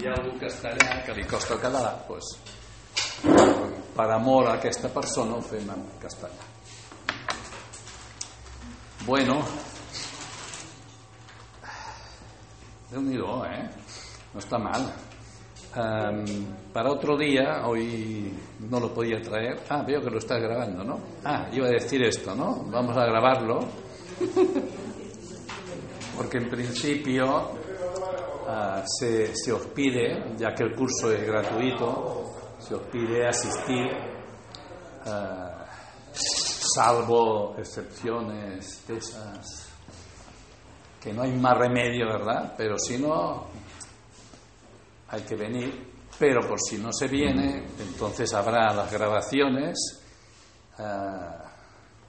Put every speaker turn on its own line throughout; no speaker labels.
Hi ha algú que està allà que li costa el català, doncs, per amor a aquesta persona ho fem en. Bueno, déu nhi ¿eh? No está mal. Em, para otro día, hoy no lo podía traer. Ah, veo que lo estás grabando, ¿no? Ah, iba a decir esto, ¿no? Vamos a grabarlo. Porque en principio Ah, se, se, os pide, ya que el curso es gratuito, se os pide asistir, uh, salvo excepciones de esas que no hay más remedio, ¿verdad? Pero si no, hay que venir. Pero por si no se viene, entonces habrá las grabaciones. Uh,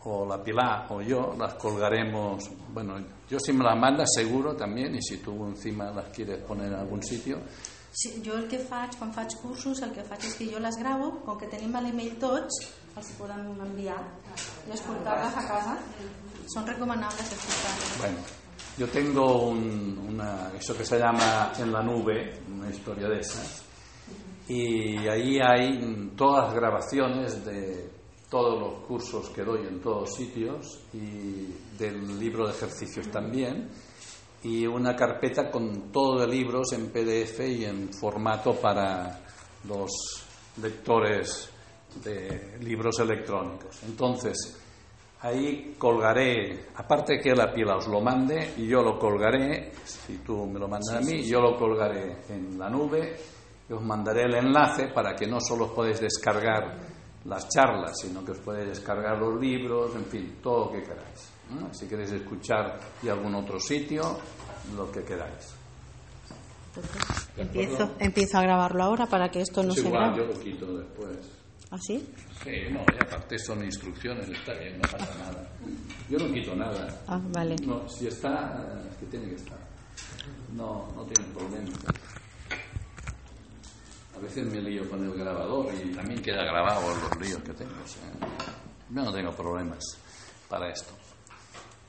o la Pilar o yo las colgaremos, bueno, yo si me las mandas seguro también y si tú encima las quieres poner en algún sitio.
Sí, jo el que faig, quan faig cursos, el que faig és que jo les gravo, com que tenim l'email tots, els podem enviar i escoltar-les a casa. Son recomendables escucharlas.
Bueno, yo tengo un, una, eso que se llama en la nube, una historia de esas, y ahí hay todas las grabaciones de todos los cursos que doy en todos sitios y del libro de ejercicios también y una carpeta con todo de libros en PDF y en formato para los lectores de libros electrónicos. Entonces, ahí colgaré, aparte que la pila os lo mande, y yo lo colgaré, si tú me lo mandas a mí, yo lo colgaré en la nube y os mandaré el enlace para que no solo os podéis descargar las charlas, sino que os podéis descargar los libros, en fin, todo lo que queráis. Si queréis escuchar y algún otro sitio, lo que queráis.
empiezo, empiezo a grabarlo ahora para que esto no se
igual, yo lo quito después.
¿Ah, sí?
Sí, no, y aparte son instrucciones, está bien, no pasa nada. Yo no quito nada.
Ah, vale.
No, si está, es que tiene que estar. No, no tiene problema. A veces me lío con el grabador y también queda grabado los líos que tengo. yo no tengo problemas para esto.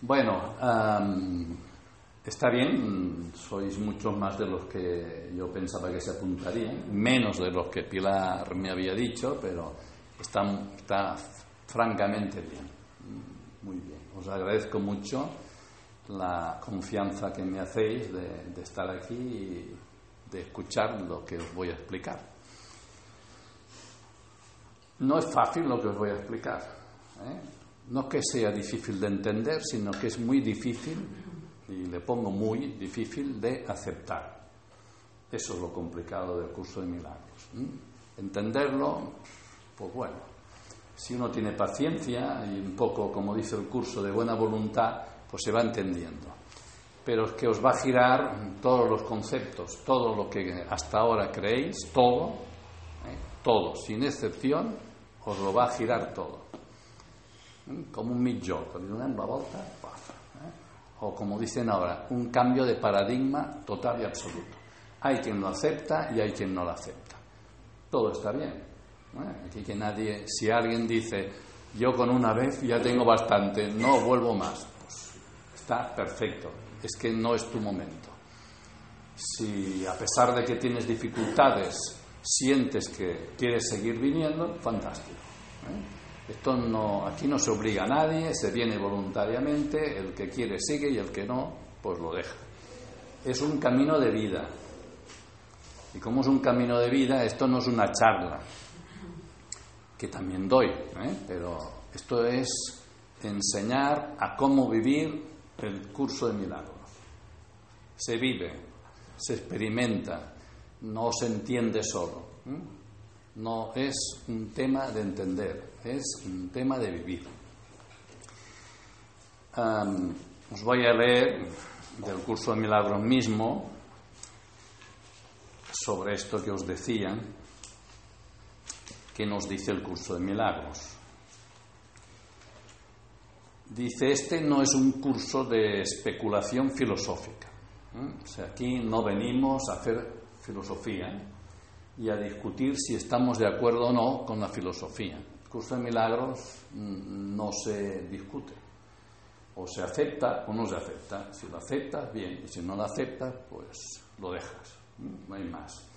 Bueno, está bien, sois muchos más de los que yo pensaba que se apuntarían, menos de los que Pilar me había dicho, pero está, está francamente bien, muy bien. Os agradezco mucho la confianza que me hacéis de, estar aquí de escuchar lo que os voy a explicar. No es fácil lo que os voy a explicar. ¿eh? No que sea difícil de entender, sino que es muy difícil, y le pongo muy difícil, de aceptar. Eso es lo complicado del curso de milagros. Entenderlo, pues bueno, si uno tiene paciencia y un poco, como dice el curso, de buena voluntad, pues se va entendiendo pero es que os va a girar todos los conceptos, todo lo que hasta ahora creéis, todo, ¿eh? todo, sin excepción, os lo va a girar todo. ¿Eh? Como un cuando una volta, ¿eh? o como dicen ahora, un cambio de paradigma total y absoluto. Hay quien lo acepta y hay quien no lo acepta. Todo está bien. Aquí que nadie, si alguien dice, yo con una vez ya tengo bastante, no vuelvo más, pues está perfecto es que no es tu momento. Si a pesar de que tienes dificultades sientes que quieres seguir viniendo, fantástico. ¿eh? Esto no, aquí no se obliga a nadie, se viene voluntariamente, el que quiere sigue y el que no, pues lo deja. Es un camino de vida. Y como es un camino de vida, esto no es una charla, que también doy, ¿eh? pero esto es enseñar a cómo vivir el curso de milagros se vive, se experimenta, no se entiende solo. No es un tema de entender, es un tema de vivir. os voy a leer del curso de milagros mismo sobre esto que os decía, que nos dice el curso de milagros. Dice, este no es un curso de especulación filosófica. O sea, aquí no venimos a hacer filosofía y a discutir si estamos de acuerdo o no con la filosofía. El curso de milagros mm, no se discute. O se acepta o no se acepta. Si lo aceptas, bien. Y si no lo aceptas, pues lo dejas. No hay más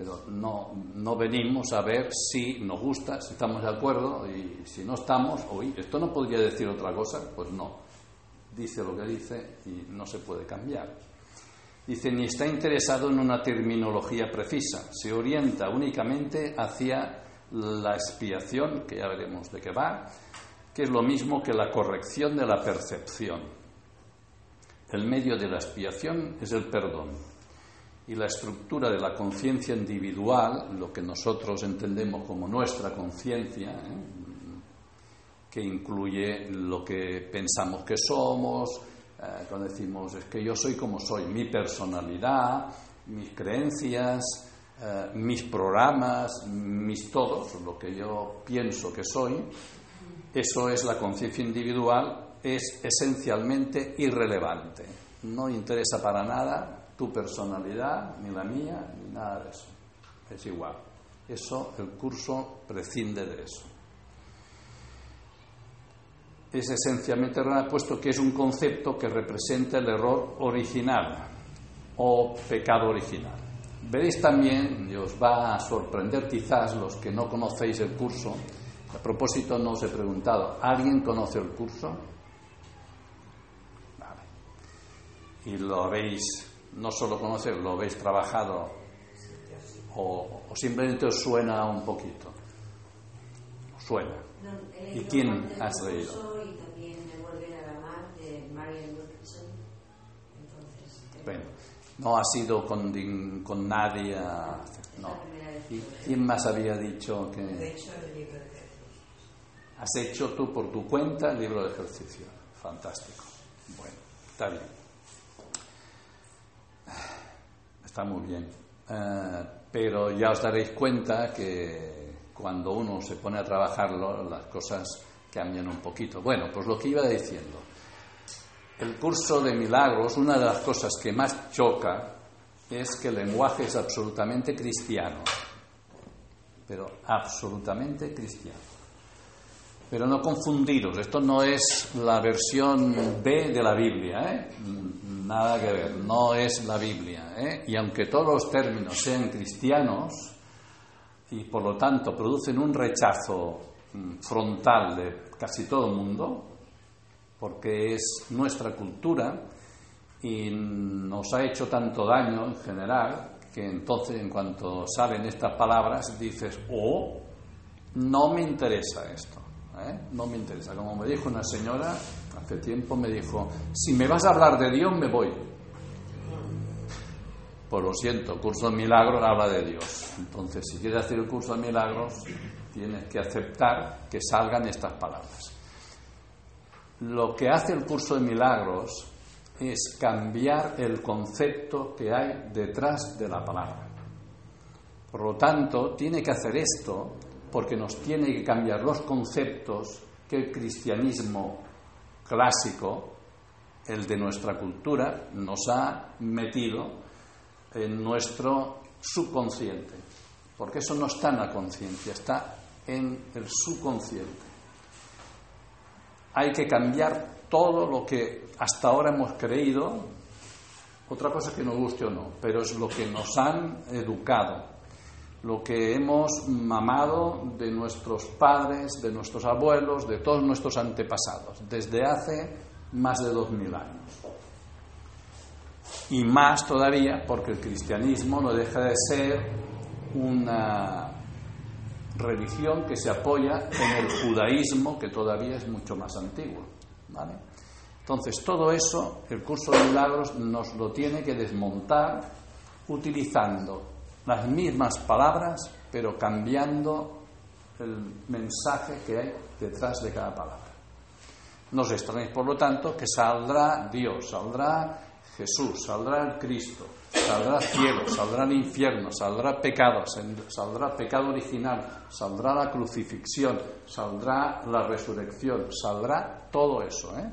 pero no, no venimos a ver si nos gusta, si estamos de acuerdo y si no estamos, oye, esto no podría decir otra cosa, pues no, dice lo que dice y no se puede cambiar. Dice, ni está interesado en una terminología precisa, se orienta únicamente hacia la expiación, que ya veremos de qué va, que es lo mismo que la corrección de la percepción. El medio de la expiación es el perdón y la estructura de la conciencia individual, lo que nosotros entendemos como nuestra conciencia, ¿eh? que incluye lo que pensamos que somos, eh, cuando decimos es que yo soy como soy, mi personalidad, mis creencias, eh, mis programas, mis todos, lo que yo pienso que soy, eso es la conciencia individual, es esencialmente irrelevante, no interesa para nada tu personalidad, ni la mía, ni nada de eso. Es igual. Eso, el curso prescinde de eso. Es esencialmente puesto que es un concepto que representa el error original o pecado original. Veréis también, y os va a sorprender quizás los que no conocéis el curso, a propósito no os he preguntado, ¿alguien conoce el curso? Vale. Y lo habéis no solo conocer, lo habéis trabajado o, simplemente os suena un poquito. ¿Os suena? ¿Y quién has leído? No ha sido con, con nadie. No. ¿Y quién más había dicho que.? Has hecho tú por tu cuenta el libro de ejercicio. Fantástico. Bueno, está bien. Está muy bien. Eh, pero ya os daréis cuenta que cuando uno se pone a trabajarlo, las cosas cambian un poquito. Bueno, pues lo que iba diciendo. El curso de milagros, una de las cosas que más choca es que el lenguaje es absolutamente cristiano. Pero absolutamente cristiano. Pero no confundiros, esto no es la versión B de la Biblia, ¿eh? nada que ver, no es la Biblia. ¿eh? Y aunque todos los términos sean cristianos y por lo tanto producen un rechazo mm, frontal de casi todo el mundo, porque es nuestra cultura y nos ha hecho tanto daño en general que entonces en cuanto salen estas palabras dices, oh, no me interesa esto. ¿eh? no me interesa. Como me dijo una señora hace tiempo, me dijo, si me vas a hablar de Dios, me voy. Pues lo siento, curso de milagros habla de Dios. Entonces, si quieres hacer el curso de milagros, tienes que aceptar que salgan estas palabras. Lo que hace el curso de milagros es cambiar el concepto que hay detrás de la palabra. Por lo tanto, tiene que hacer esto porque nos tiene que cambiar los conceptos que el cristianismo clásico, el de nuestra cultura, nos ha metido en nuestro subconsciente. Porque eso no está en la conciencia, está en el subconsciente. Hay que cambiar todo lo que hasta ahora hemos creído, otra cosa que nos guste o no, pero es lo que nos han educado lo que hemos mamado de nuestros padres, de nuestros abuelos, de todos nuestros antepasados, desde hace más de dos mil años. Y más todavía porque el cristianismo no deja de ser una religión que se apoya en el judaísmo, que todavía es mucho más antiguo. Entonces, todo eso, el curso de milagros nos lo tiene que desmontar utilizando las mismas palabras, pero cambiando el mensaje que hay detrás de cada palabra. Nos extrañéis, por lo tanto, que saldrá Dios, saldrá Jesús, saldrá el Cristo, saldrá cielo, saldrá el infierno, saldrá pecado, saldrá pecado original, saldrá la crucifixión, saldrá la resurrección, saldrá todo eso. ¿eh?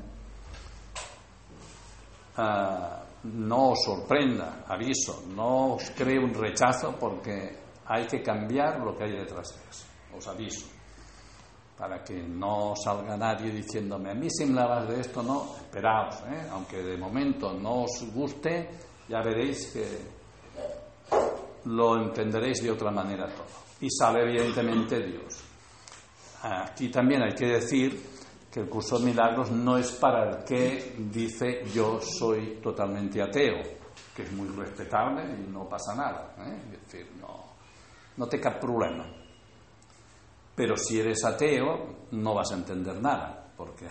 Ah, no os sorprenda, aviso, no os cree un rechazo porque hay que cambiar lo que hay detrás de eso, os aviso, para que no salga nadie diciéndome, a mí si me hablas de esto, no, esperaos, ¿eh? aunque de momento no os guste, ya veréis que lo entenderéis de otra manera todo. Y sabe evidentemente Dios. Aquí también hay que decir que el curso de milagros no es para el que dice yo soy totalmente ateo, que es muy respetable y no pasa nada. ¿eh? Es decir, no, no te cae problema. Pero si eres ateo, no vas a entender nada, porque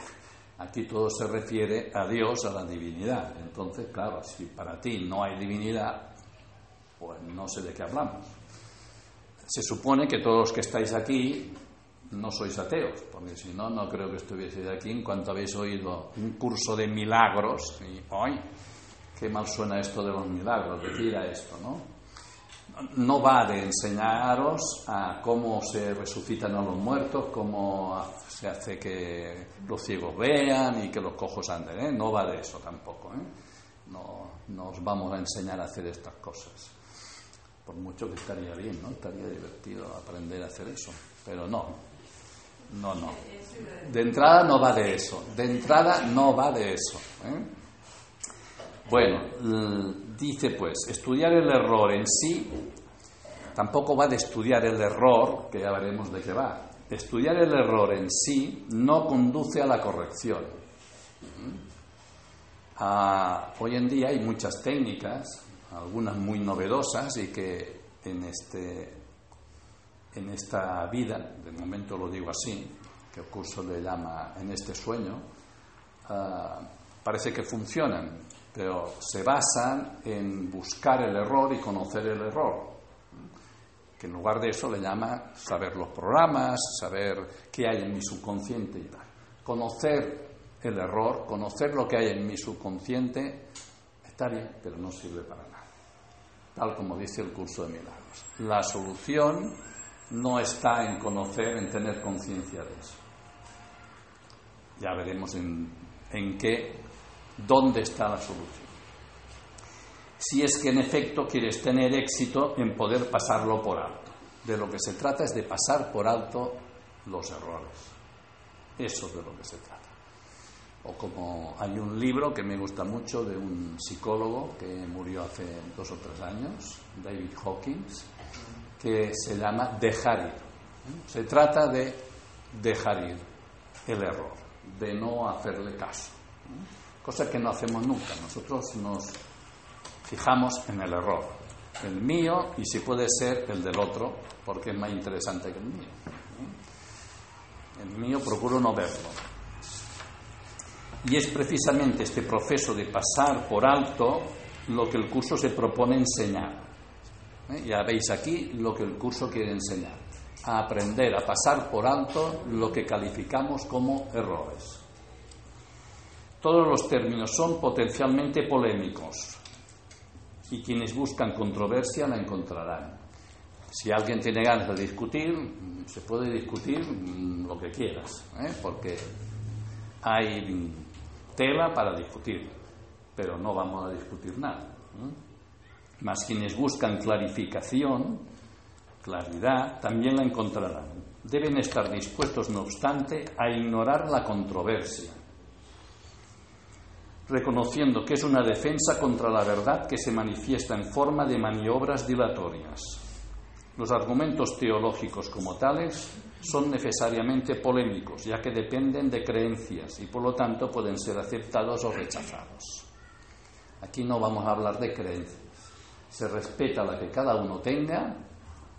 aquí todo se refiere a Dios, a la divinidad. Entonces, claro, si para ti no hay divinidad, pues no sé de qué hablamos. Se supone que todos los que estáis aquí no sois ateos, porque si no, no creo que estuvieseis aquí en cuanto habéis oído un curso de milagros. Y hoy, qué mal suena esto de los milagros, decir a esto, ¿no? No va de enseñaros a cómo se resucitan a los muertos, cómo se hace que los ciegos vean y que los cojos anden, ¿eh? no va de eso tampoco. ¿eh? No, no os vamos a enseñar a hacer estas cosas. Por mucho que estaría bien, ¿no? Estaría divertido aprender a hacer eso. Pero no, no, no. De entrada no va de eso. De entrada no va de eso. ¿eh? Bueno, dice pues, estudiar el error en sí tampoco va de estudiar el error, que ya veremos de qué va. Estudiar el error en sí no conduce a la corrección. Ah, hoy en día hay muchas técnicas, algunas muy novedosas y que en este en esta vida, de momento lo digo así, que el curso le llama en este sueño, uh, parece que funcionan, pero se basan en buscar el error y conocer el error. Que en lugar de eso le llama saber los programas, saber qué hay en mi subconsciente y tal. Conocer el error, conocer lo que hay en mi subconsciente, está bien, pero no sirve para nada. Tal como dice el curso de milagros. La solución no está en conocer, en tener conciencia de eso. Ya veremos en, en qué, dónde está la solución. Si es que en efecto quieres tener éxito en poder pasarlo por alto. De lo que se trata es de pasar por alto los errores. Eso es de lo que se trata. O como hay un libro que me gusta mucho de un psicólogo que murió hace dos o tres años, David Hawkins, que se llama dejar ir. Se trata de dejar ir el error, de no hacerle caso. Cosa que no hacemos nunca. Nosotros nos fijamos en el error, el mío y si puede ser el del otro, porque es más interesante que el mío. El mío procuro no verlo. Y es precisamente este proceso de pasar por alto lo que el curso se propone enseñar. ¿eh? Ya veis aquí lo que el curso quiere enseñar. A aprender a pasar por alto lo que calificamos como errores. Todos los términos son potencialmente polémicos y quienes buscan controversia la encontrarán. Si alguien tiene ganas de discutir, se puede discutir lo que quieras, ¿eh? porque hay tela para discutir, pero no vamos a discutir nada. ¿eh? Mas quienes buscan clarificación, claridad, también la encontrarán. Deben estar dispuestos, no obstante, a ignorar la controversia, reconociendo que es una defensa contra la verdad que se manifiesta en forma de maniobras dilatorias. Los argumentos teológicos como tales son necesariamente polémicos, ya que dependen de creencias y por lo tanto pueden ser aceptados o rechazados. Aquí no vamos a hablar de creencias se respeta la que cada uno tenga,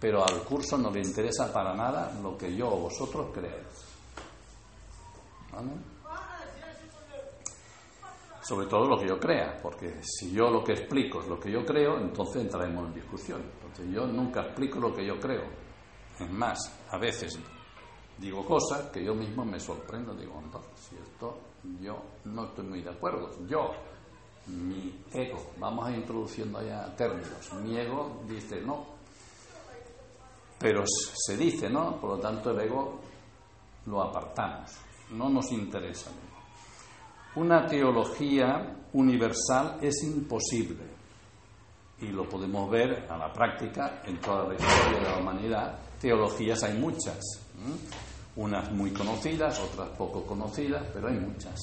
pero al curso no le interesa para nada lo que yo o vosotros creáis. Sobre todo lo que yo crea, porque si yo lo que explico es lo que yo creo, entonces entraremos en discusión. Entonces yo nunca explico lo que yo creo. Es más, a veces digo cosas que yo mismo me sorprendo, digo, entonces, si esto yo no estoy muy de acuerdo, yo mi ego. Vamos a introduciendo ya términos. Mi ego dice no. Pero se dice no, por lo tanto el ego lo apartamos. No nos interesa. Una teología universal es imposible. Y lo podemos ver a la práctica en toda la historia de la humanidad. Teologías hay muchas. Unas muy conocidas, otras poco conocidas, pero hay muchas.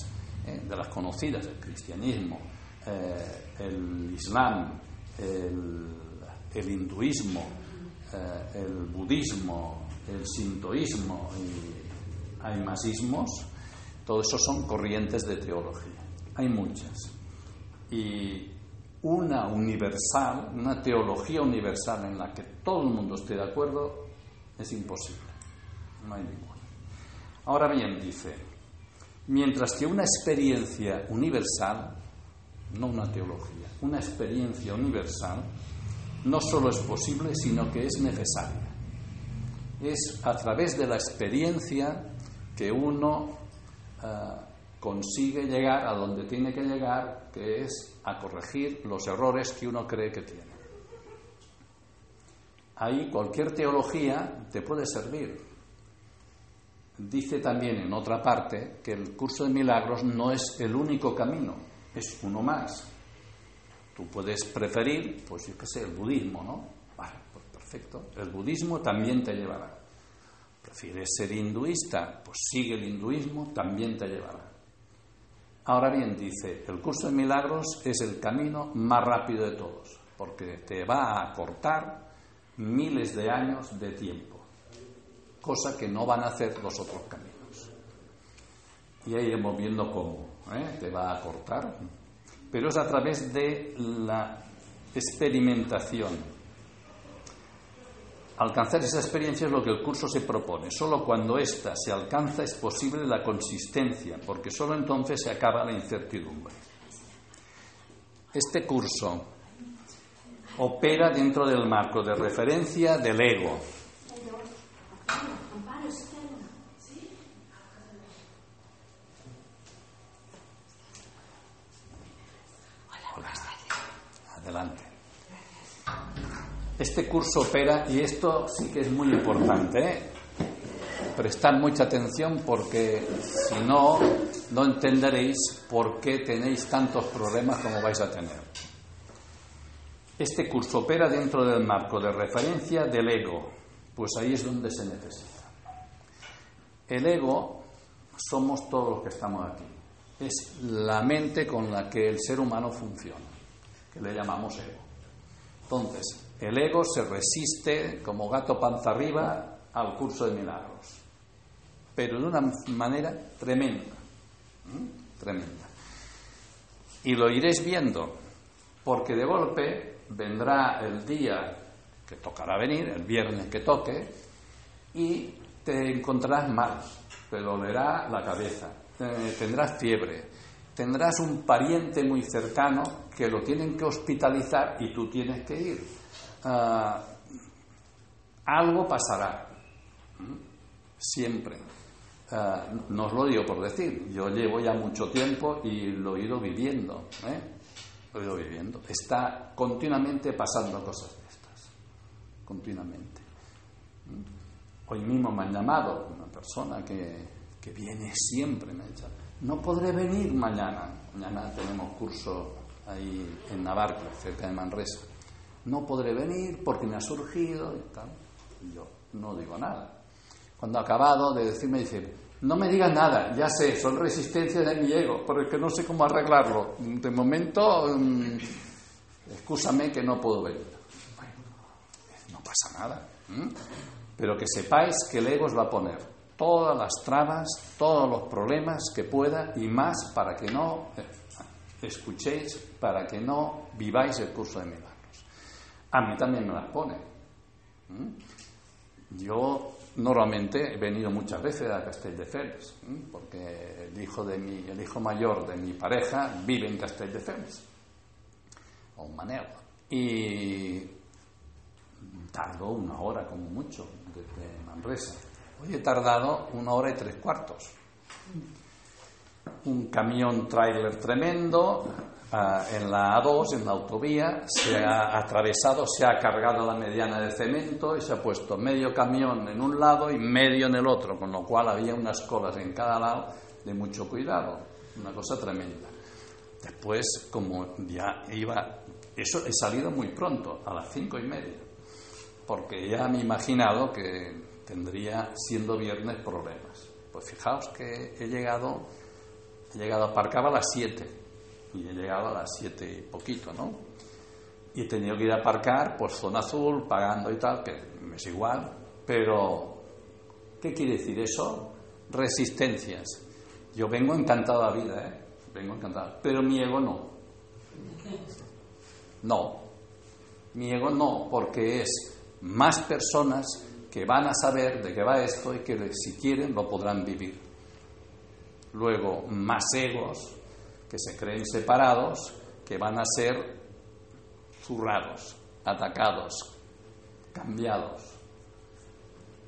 ¿eh? De las conocidas, el cristianismo, eh, el islam, el, hinduismo, eh, el budismo, el sintoísmo y hay más ismos, todos esos son corrientes de teología. Hay muchas. Y una universal, una teología universal en la que todo el mundo esté de acuerdo, es imposible. No hay ninguna. Ahora bien, dice, mientras que una experiencia universal no una teología, una experiencia universal, no solo es posible, sino que es necesaria. Es a través de la experiencia que uno eh, consigue llegar a donde tiene que llegar, que es a corregir los errores que uno cree que tiene. Ahí cualquier teología te puede servir. Dice también en otra parte que el curso de milagros no es el único camino, es uno más. Tú puedes preferir, pues yo qué sé, el budismo, ¿no? Vale, pues perfecto. El budismo también te llevará. ¿Prefieres ser hinduista? Pues sigue el hinduismo, también te llevará. Ahora bien, dice, el curso de milagros es el camino más rápido de todos, porque te va a cortar miles de años de tiempo, cosa que no van a hacer los otros caminos. Y ahí iremos viendo cómo. ¿eh? te va a cortar, pero es a través de la experimentación. Alcanzar esa experiencia es lo que el curso se propone. Solo cuando ésta se alcanza es posible la consistencia, porque solo entonces se acaba la incertidumbre. Este curso opera dentro del marco de referencia del ego, Adelante. Este curso opera, y esto sí que es muy importante, ¿eh? prestad mucha atención porque si no, no entenderéis por qué tenéis tantos problemas como vais a tener. Este curso opera dentro del marco de referencia del ego, pues ahí es donde se necesita. El ego somos todos los que estamos aquí. Es la mente con la que el ser humano funciona que le llamamos ego. Entonces, el ego se resiste como gato panza arriba al curso de milagros, pero de una manera tremenda, tremenda. Y lo iréis viendo, porque de golpe vendrá el día que tocará venir, el viernes que toque, y te encontrarás mal, te dolerá la cabeza, tendrás fiebre, tendrás un pariente muy cercano que lo tienen que hospitalizar y tú tienes que ir. Ah, algo pasará. Siempre. Ah, no os lo digo por decir. Yo llevo ya mucho tiempo y lo he ido viviendo. ¿eh? Lo he ido viviendo. Está continuamente pasando cosas de estas. Continuamente. Hoy mismo me han llamado una persona que, que viene siempre, me ha dicho, no podré venir mañana. Mañana tenemos curso ahí en Navarra, cerca de Manresa. No podré venir porque me ha surgido y tal. yo no digo nada. Cuando ha acabado de decirme, dice, no me digas nada, ya sé, son resistencias de mi ego, pero es que no sé cómo arreglarlo. De momento, um, excúsame que no puedo venir. Bueno, no pasa nada. Pero que sepáis que el ego os va a poner todas las trabas, todos los problemas que pueda y más para que no eh, escuchéis, para que no viváis el curso de milagros. A mí también me las pone. Yo normalmente he venido muchas veces a Castelldefels, porque el hijo, de mi, el hijo mayor de mi pareja vive en Castelldefels, o Manel, y tardo una hora como mucho desde Manresa He tardado una hora y tres cuartos. Un camión trailer tremendo, ah, en la A2, en la autovía, se ha atravesado, se ha cargado la mediana de cemento y se ha puesto medio camión en un lado y medio en el otro, con lo cual había unas colas en cada lado de mucho cuidado, una cosa tremenda. Después, como ya iba, eso he salido muy pronto, a las cinco y media, porque ya me he imaginado que tendría, siendo viernes, problemas. Pues fijaos que he llegado, he llegado, aparcaba a las siete y he llegado a las siete y poquito, ¿no? Y he tenido que ir a aparcar, pues zona azul, pagando y tal, que me es igual, pero ¿qué quiere decir eso? Resistencias. Yo vengo encantado a la vida, ¿eh? Vengo encantado, pero mi ego no. No, mi ego no, porque es más personas que van a saber de qué va esto y que si quieren lo podrán vivir. Luego, más egos que se creen separados, que van a ser zurrados, atacados, cambiados,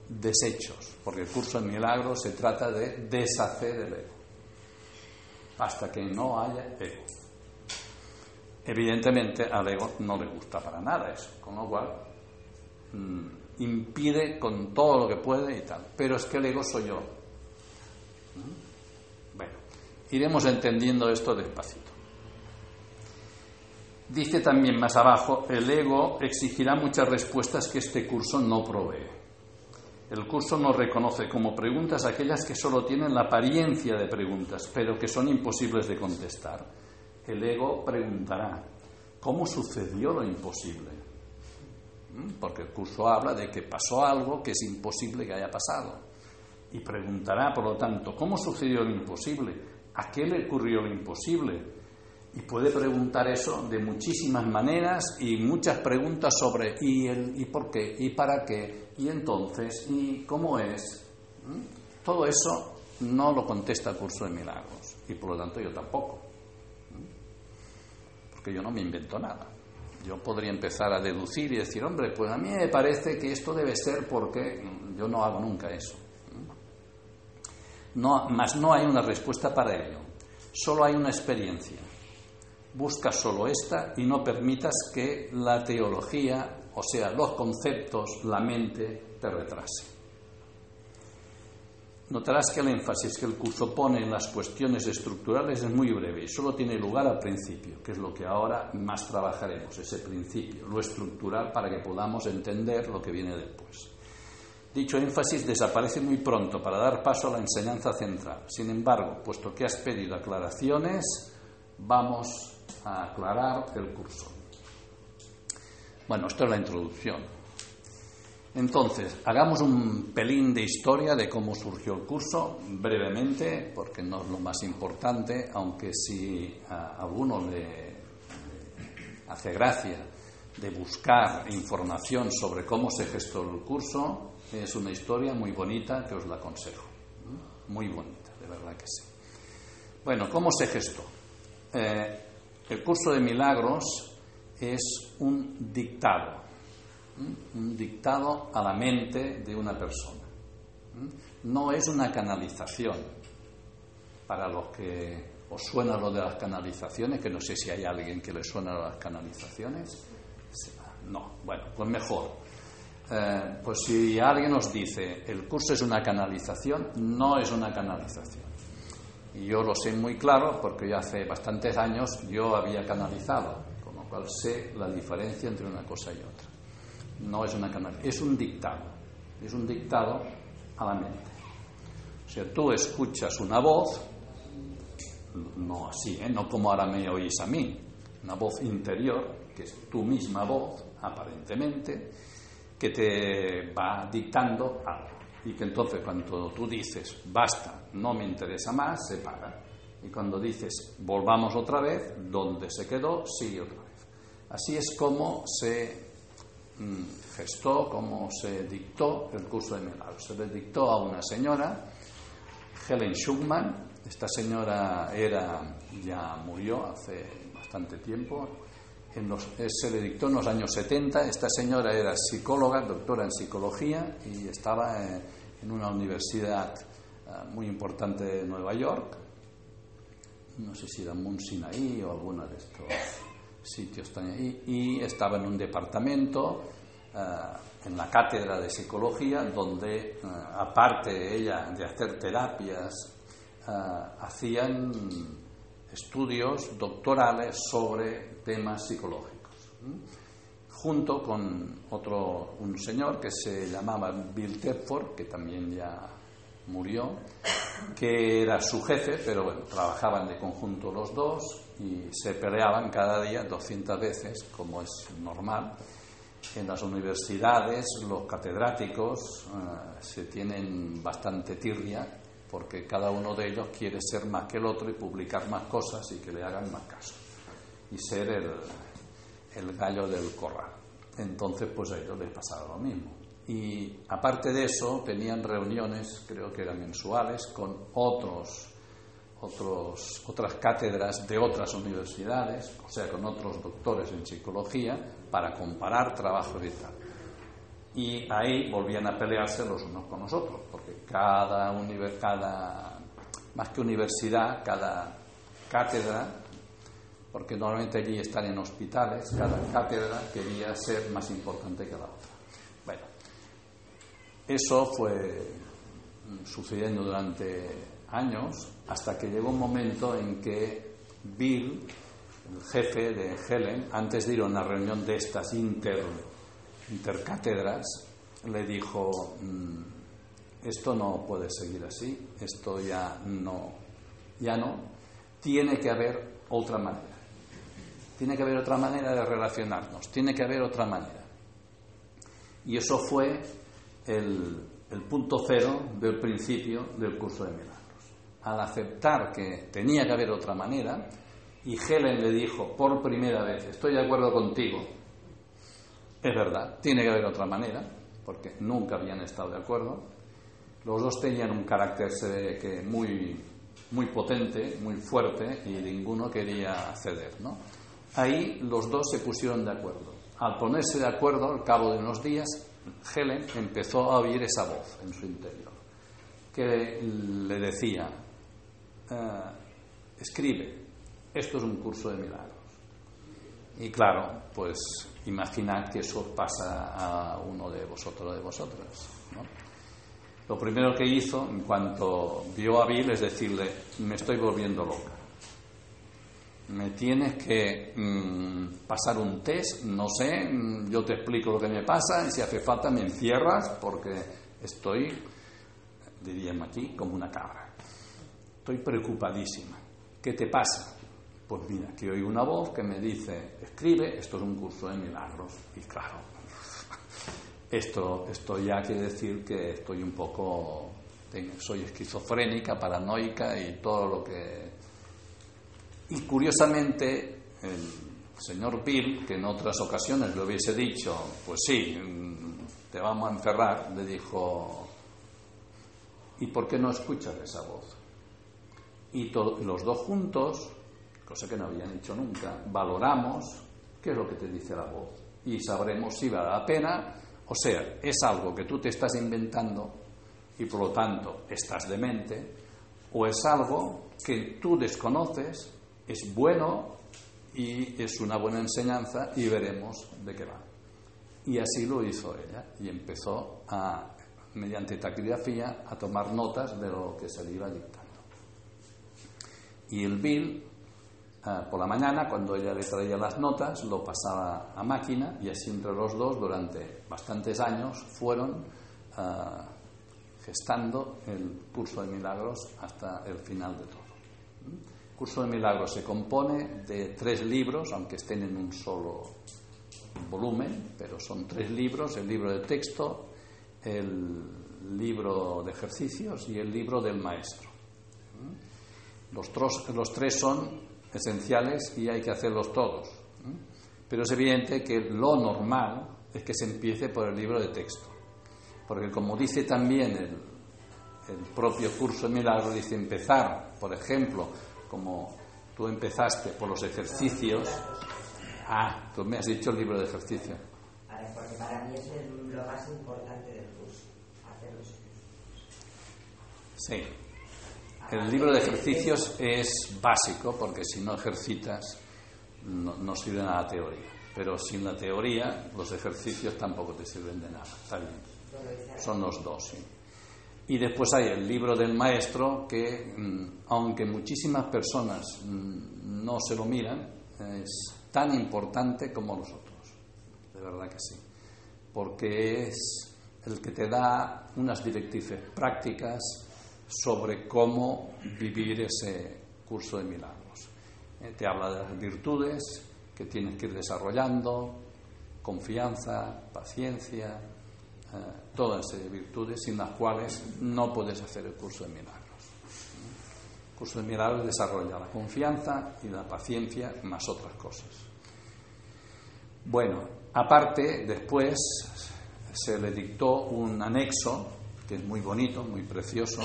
deshechos, porque el curso de milagros se trata de deshacer el ego, hasta que no haya ego. Evidentemente al ego no le gusta para nada eso, con lo cual mm, impide con todo lo que puede y tal. Pero es que el ego soy yo. Bueno, iremos entendiendo esto despacito. Dice también más abajo, el ego exigirá muchas respuestas que este curso no provee. El curso no reconoce como preguntas aquellas que solo tienen la apariencia de preguntas, pero que son imposibles de contestar. El ego preguntará, ¿cómo sucedió lo imposible? Porque el curso habla de que pasó algo que es imposible que haya pasado. Y preguntará, por lo tanto, ¿cómo sucedió lo imposible? ¿A qué le ocurrió lo imposible? Y puede preguntar eso de muchísimas maneras y muchas preguntas sobre ¿y, el, y por qué? ¿y para qué? ¿y entonces? ¿y cómo es? Todo eso no lo contesta el curso de milagros y por lo tanto yo tampoco. Porque yo no me invento nada. Yo podría empezar a deducir y decir, hombre, pues a mí me parece que esto debe ser porque yo no hago nunca eso. No, más no hay una respuesta para ello. Solo hay una experiencia. Busca solo esta y no permitas que la teología, o sea, los conceptos, la mente, te retrase. Notarás que el énfasis que el curso pone en las cuestiones estructurales es muy breve y solo tiene lugar al principio, que es lo que ahora más trabajaremos, ese principio, lo estructural para que podamos entender lo que viene después. Dicho énfasis desaparece muy pronto para dar paso a la enseñanza central. Sin embargo, puesto que has pedido aclaraciones, vamos a aclarar el curso. Bueno, esto es la introducción. Entonces, hagamos un pelín de historia de cómo surgió el curso, brevemente, porque no es lo más importante, aunque si a alguno le, hace gracia de buscar información sobre cómo se gestó el curso, es una historia muy bonita que os la aconsejo. Muy bonita, de verdad que sí. Bueno, ¿cómo se gestó? Eh, el curso de milagros es un dictado un dictado a la mente de una persona. No es una canalización. Para los que os suena lo de las canalizaciones, que no sé si hay alguien que le suena a las canalizaciones. No, bueno, pues mejor. Eh, pues si alguien os dice el curso es una canalización, no es una canalización. Y yo lo sé muy claro porque ya hace bastantes años yo había canalizado, con lo cual sé la diferencia entre una cosa y otra no es una canal, es un dictado, es un dictado a la mente. O sea, tú escuchas una voz, no así, ¿eh? no como ahora me oís a mí, una voz interior, que es tu misma voz, aparentemente, que te va dictando algo. Y que entonces cuando tú dices, basta, no me interesa más, se para. Y cuando dices, volvamos otra vez, donde se quedó, sigue otra vez. Así es como se gestó, cómo se dictó el curso de milagros. Se le dictó a una señora, Helen Schumann. Esta señora era, ya murió hace bastante tiempo. se le dictó en los años 70. Esta señora era psicóloga, doctora en psicología y estaba en, en una universidad eh, muy importante de Nueva York. no sé si era Sinaí o alguno de estos sitios y estaba en un departamento, eh, en la cátedra de psicología, donde, eh, aparte ella de hacer terapias, eh, hacían estudios doctorales sobre temas psicológicos junto con otro, un señor que se llamaba Bill Tedford, que también ya murió, que era su jefe, pero bueno, trabajaban de conjunto los dos y se peleaban cada día 200 veces, como es normal. En las universidades los catedráticos eh, se tienen bastante tirria porque cada uno de ellos quiere ser más que el otro y publicar más cosas y que le hagan más caso y ser el, el gallo del corral. Entonces, pues a ellos les pasaba lo mismo. Y aparte de eso, tenían reuniones, creo que eran mensuales, con otros, otros, otras cátedras de otras universidades, o sea, con otros doctores en psicología, para comparar trabajos y tal. Y ahí volvían a pelearse los unos con los otros, porque cada, cada más que universidad, cada cátedra porque normalmente allí están en hospitales, cada cátedra quería ser más importante que la otra. Bueno, eso fue sucediendo durante años hasta que llegó un momento en que Bill, el jefe de Helen, antes de ir a una reunión de estas inter, intercátedras, le dijo, mm, esto no puede seguir así, esto ya no, ya no, tiene que haber otra manera. Tiene que haber otra manera de relacionarnos, tiene que haber otra manera. Y eso fue el, punto cero del principio del curso de milagros. Al aceptar que tenía que haber otra manera, y Helen le dijo por primera vez, estoy de acuerdo contigo, es verdad, tiene que haber otra manera, porque nunca habían estado de acuerdo. Los dos tenían un carácter que muy, muy potente, muy fuerte, y ninguno quería ceder, ¿no? Ahí los dos se pusieron de acuerdo. Al ponerse de acuerdo, al cabo de unos días, Helen empezó a oír esa voz en su interior, que le decía, eh, escribe, esto es un curso de milagros. Y claro, pues imaginad que eso pasa a uno de vosotros de vosotras. Lo primero que hizo, en cuanto vio a Bill, es decirle, me estoy volviendo loca me tienes que mm, pasar un test, no sé, mm, yo te explico lo que me pasa y si hace falta me encierras porque estoy, diríamos aquí, como una cabra. Estoy preocupadísima. ¿Qué te pasa? Pues mira, que oigo una voz que me dice, escribe, esto es un curso de milagros. Y claro, esto, esto ya quiere decir que estoy un poco, soy esquizofrénica, paranoica y todo lo que y curiosamente, el señor Bill, que en otras ocasiones le hubiese dicho, pues sí, mm, te vamos a encerrar, le dijo, ¿y por qué no escuchas esa voz? Y los dos juntos, cosa que no habían hecho nunca, valoramos qué es lo que te dice la voz y sabremos si vale la pena, o sea, es algo que tú te estás inventando y por lo tanto estás demente, o es algo que tú desconoces es bueno y es una buena enseñanza y veremos de qué va. Y así lo hizo ella y empezó a, mediante taquigrafía a tomar notas de lo que se le iba dictando. Y el Bill, ah, por la mañana, cuando ella le traía las notas, lo pasaba a máquina y así entre los dos durante bastantes años fueron ah, gestando el curso de milagros hasta el final de todo. Curso de Milagros se compone de tres libros, aunque estén en un solo volumen, pero son tres libros, el libro de texto, el libro de ejercicios y el libro del maestro. Los, los tres son esenciales y hay que hacerlos todos. Pero es evidente que lo normal es que se empiece por el libro de texto. Porque como dice también el, el propio curso de milagros, dice empezar, por ejemplo, como tú empezaste por los ejercicios. Ah, tú me has dicho el libro de ejercicio.
Porque para mí es lo más importante del curso, hacer los ejercicios.
Sí. El libro de ejercicios es básico porque si no ejercitas no, sirve nada la teoría. Pero sin la teoría los ejercicios tampoco te sirven de nada. Está bien. Son los dos, sí. Y después hay el libro del maestro que, mm, aunque muchísimas personas mm, no se lo miran, es tan importante como los otros. De verdad que sí. Porque es el que te da unas directrices prácticas sobre cómo vivir ese curso de milagros. Eh, te habla de las virtudes que tienes que ir desarrollando, confianza, paciencia, eh, todas esas virtudes sin las cuales no puedes hacer el curso de milagros. El curso de milagros desarrolla la confianza y la paciencia más otras cosas. Bueno, aparte, después se le dictó un anexo que es muy bonito, muy precioso,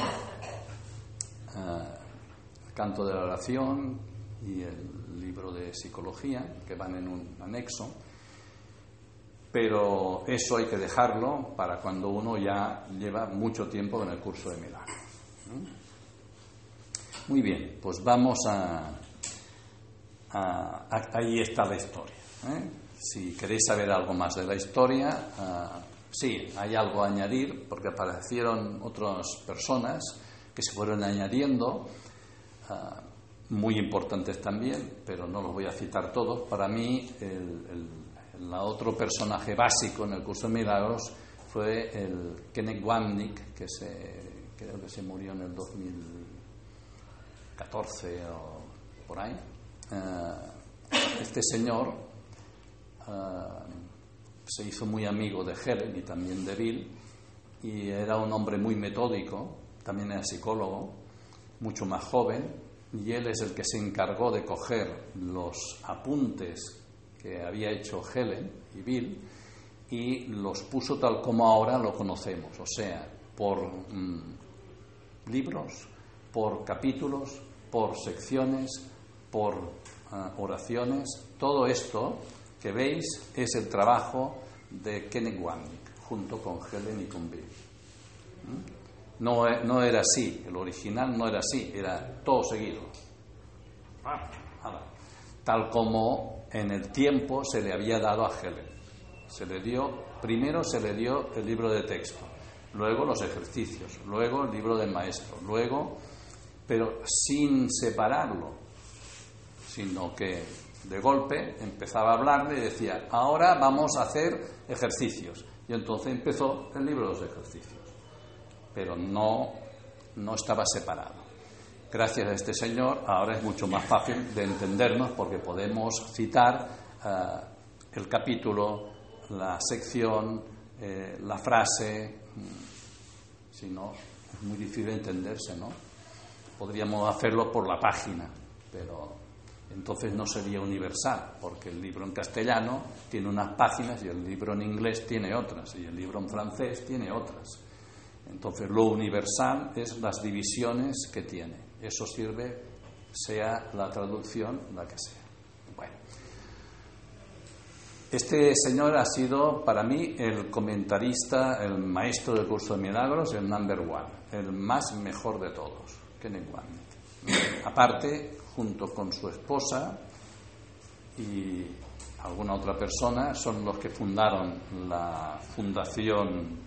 eh, el canto de la oración y el libro de psicología, que van en un anexo, pero eso hay que dejarlo para cuando uno ya lleva mucho tiempo en el curso de milagro. Muy bien, pues vamos a, ahí está la historia. ¿eh? Si queréis saber algo más de la historia, Sí, hay algo a añadir porque aparecieron otras personas que se fueron añadiendo, ah, muy importantes también, pero no los voy a citar todos. Para mí, el, otro personaje básico en el curso de milagros fue el Kenneth Wamnick, que se, creo que se murió en el 2014 o por ahí. Ah, este señor ah, se hizo muy amigo de Helen y también de Bill, y era un hombre muy metódico, también era psicólogo, mucho más joven, y él es el que se encargó de coger los apuntes que había hecho Helen y Bill y los puso tal como ahora lo conocemos, o sea, por mm, libros, por capítulos, por secciones, por ah, oraciones, todo esto que veis es el trabajo de Kenneth Wamnick, junto con Helen y con Bill. ¿Mm? No, no, era así, el original no era así, era todo seguido. Ah, Tal como en el tiempo se le había dado a Helen. Se le dio, primero se le dio el libro de texto, luego los ejercicios, luego el libro del maestro, luego, pero sin separarlo, sino que de golpe empezaba a hablarle y decía, ahora vamos a hacer ejercicios. Y entonces empezó el libro de los ejercicios. Pero no, no estaba separado. Gracias a este señor ahora es mucho más fácil de entendernos porque podemos citar eh, el capítulo, la sección, eh, la frase. Si no, es muy difícil entenderse, ¿no? Podríamos hacerlo por la página, pero entonces no sería universal, porque el libro en castellano tiene unas páginas y el libro en inglés tiene otras, y el libro en francés tiene otras. Entonces lo universal es las divisiones que tiene. Eso sirve, sea la traducción la que sea. Bueno. Este señor ha sido para mí el comentarista, el maestro del curso de milagros, el number one, el más mejor de todos, Kenneth Aparte, junto con su esposa y alguna otra persona, son los que fundaron la Fundación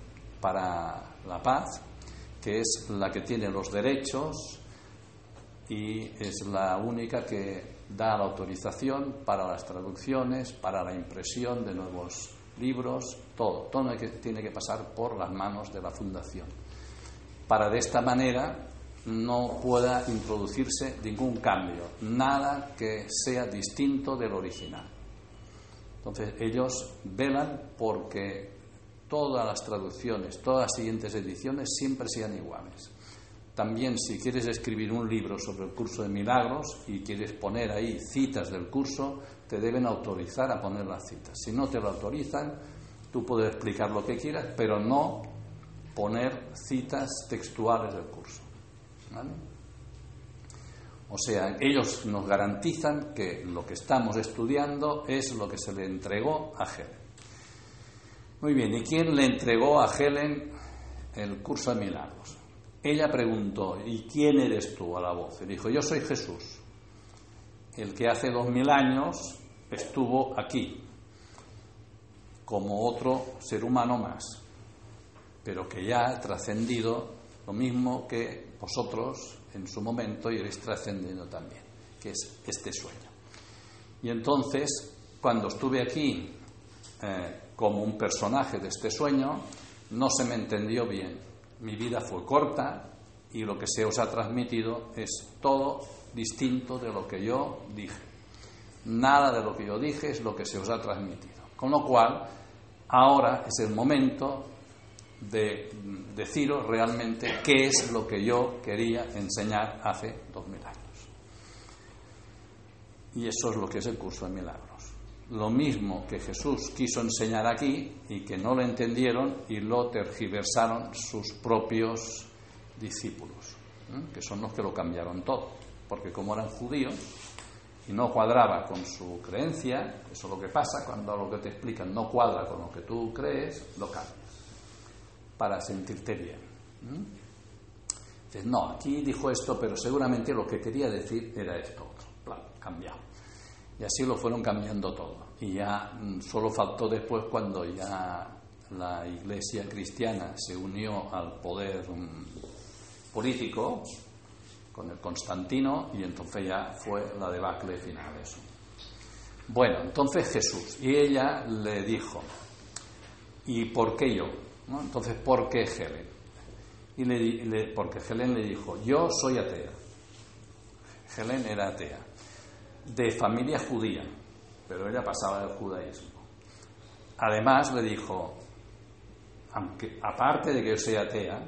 para la Paz, que es la que tiene los derechos y es la única que da la autorización para las traducciones, para la impresión de nuevos libros, todo, todo tiene que pasar por las manos de la Fundación. Para de esta manera no pueda introducirse ningún cambio, nada que sea distinto del original. Entonces ellos velan porque todas las traducciones, todas las siguientes ediciones siempre sean iguales. También si quieres escribir un libro sobre el curso de milagros y quieres poner ahí citas del curso, te deben autorizar a poner las citas. Si no te lo autorizan, tú puedes explicar lo que quieras, pero no poner citas textuales del curso. O sea, ellos nos garantizan que lo que estamos estudiando es lo que se le entregó a Helen. Muy bien, ¿y quién le entregó a Helen el curso de milagros? ella preguntó, ¿y quién eres tú a la voz? Y dijo, yo soy Jesús, el que hace dos mil años estuvo aquí, como otro ser humano más, pero que ya ha trascendido lo mismo que vosotros en su momento iréis trascendiendo también, que es este sueño. Y entonces, cuando estuve aquí eh, como un personaje de este sueño, no se me entendió bien. Mi vida fue corta y lo que se os ha transmitido es todo distinto de lo que yo dije. Nada de lo que yo dije es lo que se os ha transmitido. Con lo cual, ahora es el momento de deciros realmente qué es lo que yo quería enseñar hace dos mil años. Y eso es lo que es el curso de milagros. Lo mismo que Jesús quiso enseñar aquí y que no lo entendieron y lo tergiversaron sus propios discípulos, ¿eh? que son los que lo cambiaron todo. Porque como eran judíos y no cuadraba con su creencia, eso es lo que pasa cuando lo que te explican no cuadra con lo que tú crees, lo cambias para sentirte bien. Dices, no, aquí dijo esto, pero seguramente lo que quería decir era esto otro. Plan, cambiado. Y así lo fueron cambiando todo. Y ya mm, solo faltó después cuando ya la iglesia cristiana se unió al poder mm, político con el Constantino y entonces ya fue la debacle final eso. Bueno, entonces Jesús. Y ella le dijo, ¿y por qué yo? Entonces, ¿por qué Helen? Y le, porque Helen le dijo, yo soy atea. Helen era atea, de familia judía, pero ella pasaba del judaísmo. Además le dijo, aunque, aparte de que yo sea atea,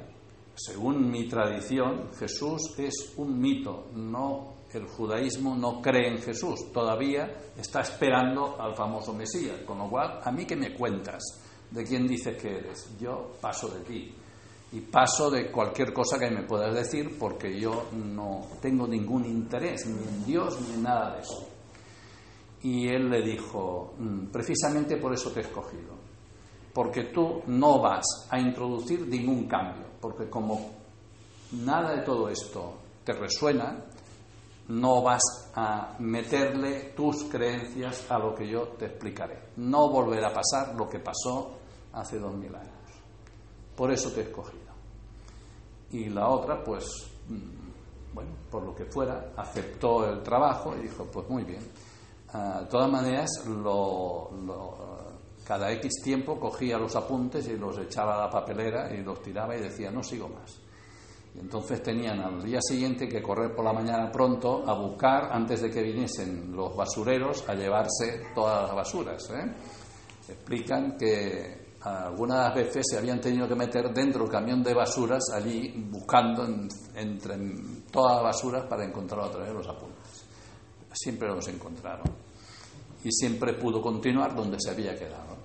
según mi tradición, Jesús es un mito, no el judaísmo no cree en Jesús, todavía está esperando al famoso Mesías, con lo cual, ¿a mí qué me cuentas? de quién dices que eres. Yo paso de ti y paso de cualquier cosa que me puedas decir porque yo no tengo ningún interés ni en Dios ni en nada de eso. Y él le dijo, mm, precisamente por eso te he escogido, porque tú no vas a introducir ningún cambio, porque como nada de todo esto te resuena, no vas a meterle tus creencias a lo que yo te explicaré. No volverá a pasar lo que pasó hace dos mil años. Por eso te he escogido. Y la otra, pues, mm, bueno, por lo que fuera, aceptó el trabajo y dijo, pues muy bien. Ah, de todas maneras, cada X tiempo cogía los apuntes y los echaba a la papelera y los tiraba y decía, no sigo más. Y entonces tenían al día siguiente que correr por la mañana pronto a buscar, antes de que viniesen los basureros, a llevarse todas las basuras. ¿eh? Explican que algunas veces se habían tenido que meter dentro del camión de basuras allí buscando entre todas las basuras para encontrar otra vez los apuntes. Siempre los encontraron. Y siempre pudo continuar donde se había quedado.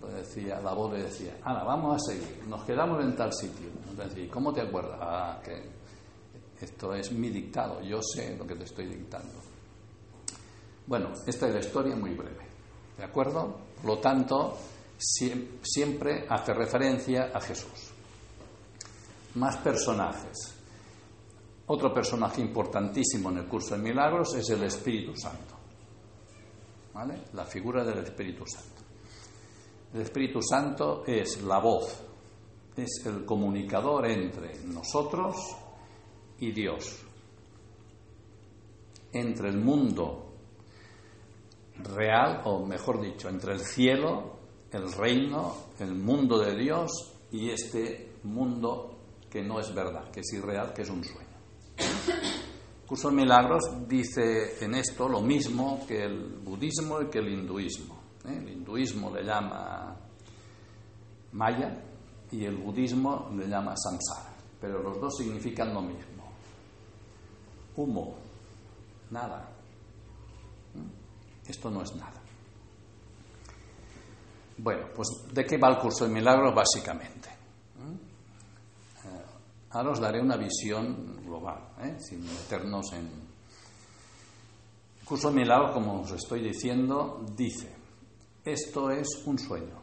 Pues decía, la voz le decía, Ana, vamos a seguir, nos quedamos en tal sitio. Entonces, ¿cómo te acuerdas? Ah, que esto es mi dictado, yo sé lo que te estoy dictando. Bueno, esta es la historia muy breve. ¿De acuerdo? Por lo tanto, siempre hace referencia a Jesús. Más personajes. Otro personaje importantísimo en el curso de milagros es el Espíritu Santo. ¿Vale? La figura del Espíritu Santo. El Espíritu Santo es la voz, es el comunicador entre nosotros y Dios, entre el mundo real, o mejor dicho, entre el cielo el reino, el mundo de Dios y este mundo que no es verdad, que es irreal, que es un sueño. Curso de milagros dice en esto lo mismo que el budismo y que el hinduismo. ¿eh? El hinduismo le llama Maya y el budismo le llama Samsara, pero los dos significan lo mismo. Humo, nada. ¿Mm? Esto no es nada. Bueno, pues ¿de qué va el curso de milagros básicamente? Eh, ahora os daré una visión global, ¿eh? sin meternos en... El curso de milagros, como os estoy diciendo, dice, esto es un sueño,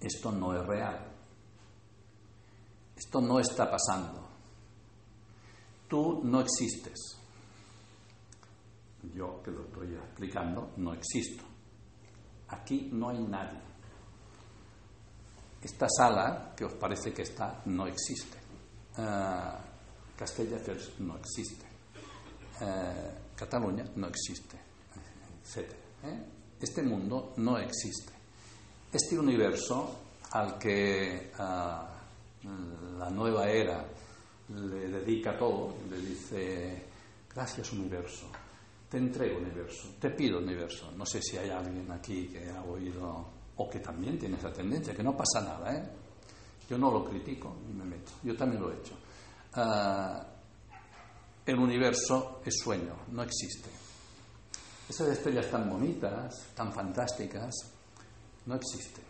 esto no es real. Esto no está pasando. Tú no existes. Yo, que lo estoy explicando, no existo. Aquí no hay nadie. Esta sala, que os parece que está, no existe. Uh, Castelldefels no existe. Uh, Cataluña no existe, etc. ¿eh? Este mundo no existe. Este universo al que la nueva era le dedica todo, le dice, gracias universo, te entrego universo, te pido universo. No sé si hay alguien aquí que ha oído o que también tiene esa tendencia, que no pasa nada, ¿eh? Yo no lo critico ni me meto, yo también lo he hecho. Uh, el universo es sueño, no existe. Esas estrellas tan bonitas, tan fantásticas, no existen.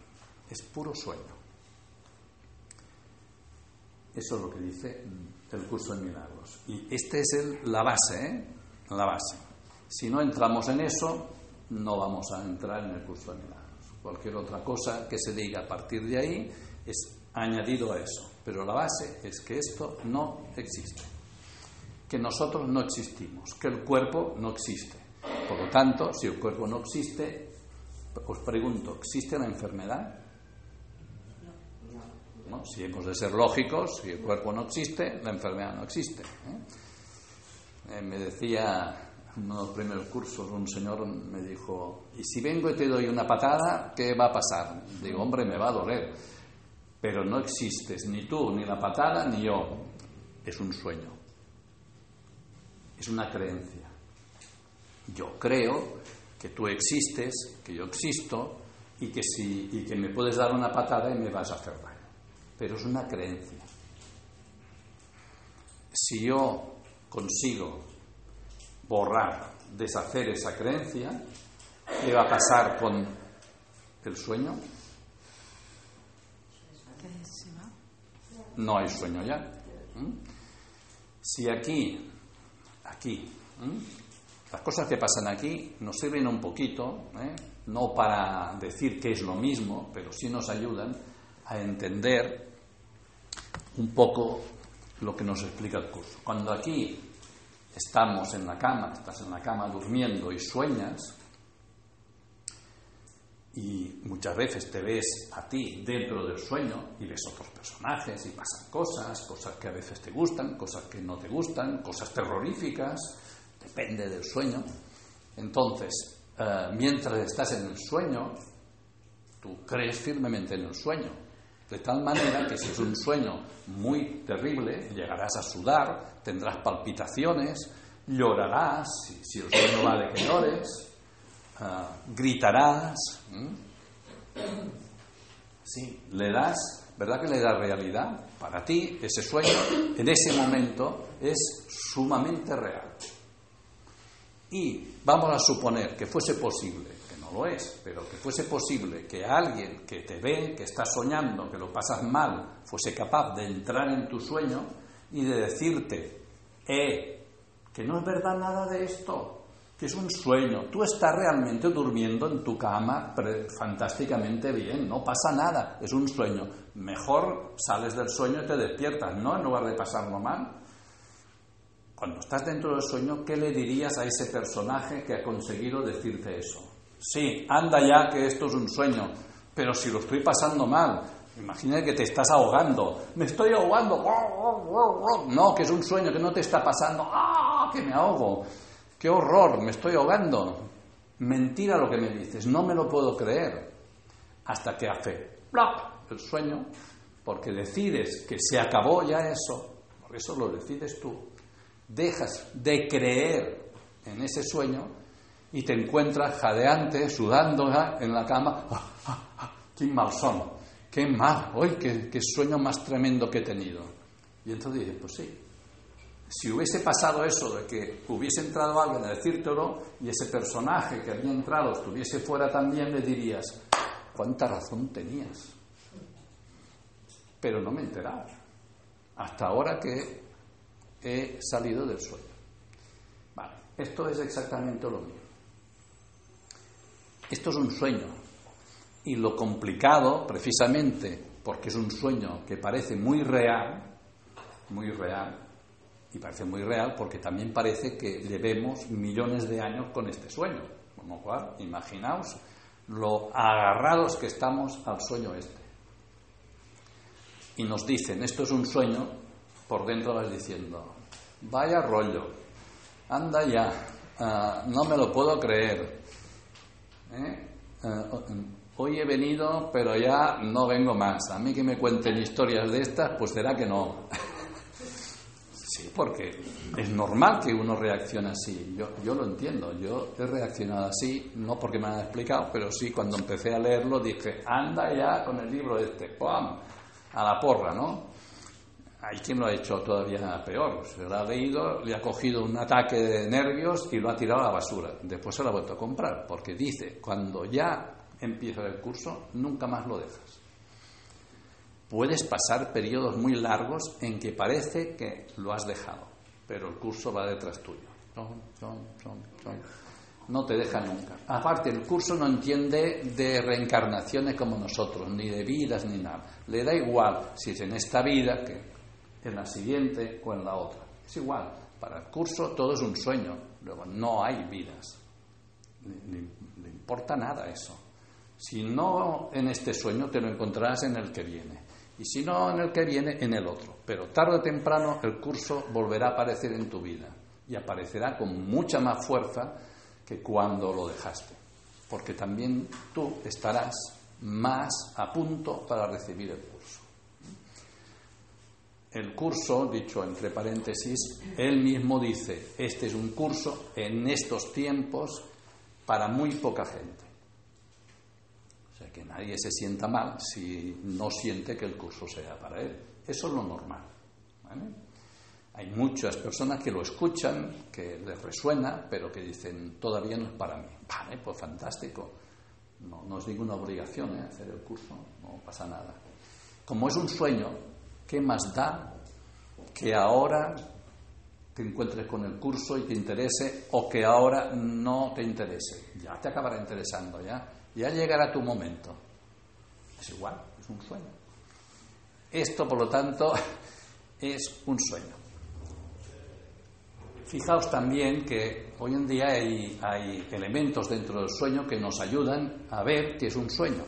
Es puro sueño. Eso es lo que dice el curso de milagros. Y esta es el, la base, ¿eh? La base. Si no entramos en eso, no vamos a entrar en el curso de milagros. Cualquier otra cosa que se diga a partir de ahí es añadido a eso. Pero la base es que esto no existe. Que nosotros no existimos. Que el cuerpo no existe. Por lo tanto, si el cuerpo no existe, os pregunto, ¿existe la enfermedad? ¿No? Si hemos de ser lógicos, si el cuerpo no existe, la enfermedad no existe. ¿eh? Eh, me decía uno de los primeros cursos un señor me dijo, ¿y si vengo y te doy una patada, qué va a pasar? Digo, hombre, me va a doler. Pero no existes, ni tú, ni la patada, ni yo. Es un sueño. Es una creencia. Yo creo que tú existes, que yo existo, y que, si, y que me puedes dar una patada y me vas a hacer daño pero es una creencia. Si yo consigo borrar, deshacer esa creencia, ¿qué va a pasar con el sueño? No hay sueño ya. Si aquí, aquí, las cosas que pasan aquí nos sirven un poquito, ¿eh? no para decir que es lo mismo, pero sí nos ayudan a entender un poco lo que nos explica el curso. Cuando aquí estamos en la cama, estás en la cama durmiendo y sueñas, y muchas veces te ves a ti dentro del sueño y ves otros personajes y pasan cosas, cosas que a veces te gustan, cosas que no te gustan, cosas terroríficas, depende del sueño. Entonces, eh, mientras estás en el sueño, tú crees firmemente en el sueño, de tal manera que si es un sueño muy terrible, llegarás a sudar, tendrás palpitaciones, llorarás, si, el sueño vale que llores, uh, gritarás. Sí, le das, ¿verdad que le das realidad? Para ti, ese sueño en ese momento es sumamente real. Y vamos a suponer que fuese posible no lo es, pero que fuese posible que alguien que te ve, que está soñando, que lo pasas mal, fuese capaz de entrar en tu sueño y de decirte, eh, que no es verdad nada de esto, que es un sueño, tú estás realmente durmiendo en tu cama fantásticamente bien, no pasa nada, es un sueño, mejor sales del sueño y te despiertas, ¿no? En lugar de pasarlo mal. Cuando estás dentro del sueño, ¿qué le dirías a ese personaje que ha conseguido decirte eso? Sí, anda ya que esto es un sueño, pero si lo estoy pasando mal, imagina que te estás ahogando, me estoy ahogando, no, que es un sueño, que no te está pasando, ¡ah, que me ahogo! ¡Qué horror, me estoy ahogando! Mentira lo que me dices, no me lo puedo creer. Hasta que hace ¡plop! el sueño, porque decides que se acabó ya eso, por eso lo decides tú. Dejas de creer en ese sueño y te encuentras jadeante, sudando en la cama. ¡Ah, ah, ah! ¡Qué mal son! ¡Qué mal! ¡Hoy qué, sueño más tremendo que he tenido! Y entonces dije, pues sí. Si hubiese pasado eso de que hubiese entrado alguien a decírtelo y ese personaje que había entrado estuviese fuera también, le dirías, ¿cuánta razón tenías? Pero no me he enterado. Hasta ahora que he salido del sueño. Vale, esto es exactamente lo mismo. Esto es un sueño. Y lo complicado, precisamente porque es un sueño que parece muy real, muy real, y parece muy real porque también parece que llevemos millones de años con este sueño. Con lo cual, imaginaos lo agarrados que estamos al sueño este. Y nos dicen, esto es un sueño, por dentro vas diciendo, vaya rollo, anda ya, ah, no me lo puedo creer. ¿eh? Ah, hoy he venido, pero ya no vengo más. A mí que me cuenten historias de estas, pues será que no. sí, porque es normal que uno reaccione así. Yo, yo lo entiendo. Yo he reaccionado así, no porque me han explicado, pero sí cuando empecé a leerlo dije, anda ya con el libro este, ¡pum! A la porra, ¿no? Hay quien lo ha hecho todavía peor. Se lo ha leído, le ha cogido un ataque de nervios y lo ha tirado a la basura. Después se lo ha vuelto a comprar, porque dice, cuando ya empieza el curso, nunca más lo dejas. Puedes pasar periodos muy largos en que parece que lo has dejado, pero el curso va detrás tuyo. No te deja nunca. Aparte, el curso no entiende de reencarnaciones como nosotros, ni de vidas ni nada. Le da igual si es en esta vida que en la siguiente o en la otra. Es igual. Para el curso todo es un sueño. Luego, no hay vidas. Le, le importa nada eso. Si no en este sueño, te lo encontrarás en el que viene. Y si no en el que viene, en el otro. Pero tarde o temprano el curso volverá a aparecer en tu vida. Y aparecerá con mucha más fuerza que cuando lo dejaste. Porque también tú estarás más a punto para recibir el curso. El curso, dicho entre paréntesis, él mismo dice, este es un curso en estos tiempos para muy poca gente que nadie se sienta mal si no siente que el curso sea para él. Eso es lo normal. Hay muchas personas que lo escuchan, que les resuena, pero que dicen, todavía no es para mí. Vale, pues fantástico. No, es ninguna obligación ¿eh? hacer el curso, no pasa nada. Como es un sueño, ¿qué más da que ahora te encuentres con el curso y te interese o que ahora no te interese? Ya te acabará interesando, ya ya llegará tu momento. Es igual, es un sueño. Esto, por lo tanto, es un sueño. Fijaos también que hoy en día hay, hay, elementos dentro del sueño que nos ayudan a ver que es un sueño.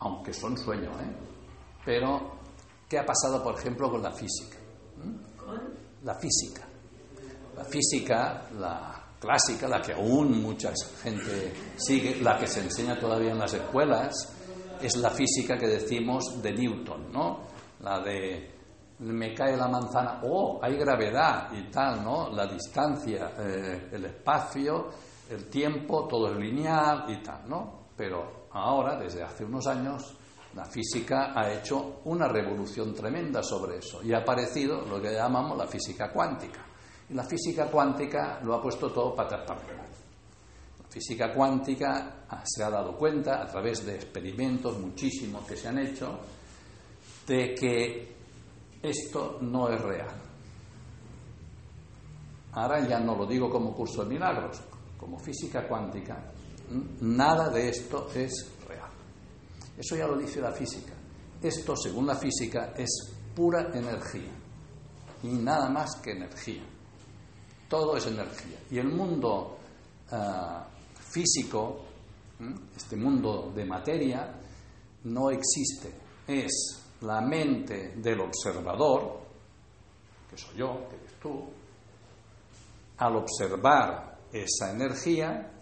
Aunque son sueños, ¿eh? Pero, ¿qué ha pasado, por ejemplo, con la física? ¿Mm? La física. La física, la, clásica, la que aún mucha gente sigue, la que se enseña todavía en las escuelas, es la física que decimos de Newton, ¿no? La de me cae la manzana, oh, hay gravedad y tal, ¿no? La distancia, eh, el espacio, el tiempo, todo es lineal y tal, ¿no? Pero ahora, desde hace unos años, la física ha hecho una revolución tremenda sobre eso y ha aparecido lo que llamamos la física cuántica. Y la física cuántica lo ha puesto todo para arriba. La física cuántica se ha dado cuenta, a través de experimentos muchísimos que se han hecho, de que esto no es real. Ahora ya no lo digo como curso de milagros, como física cuántica, nada de esto es real. Eso ya lo dice la física. Esto, según la física, es pura energía y nada más que energía. Todo es energía. Y el mundo ah, físico, este mundo de materia, no existe. Es la mente del observador, que soy yo, que eres tú, al observar esa energía,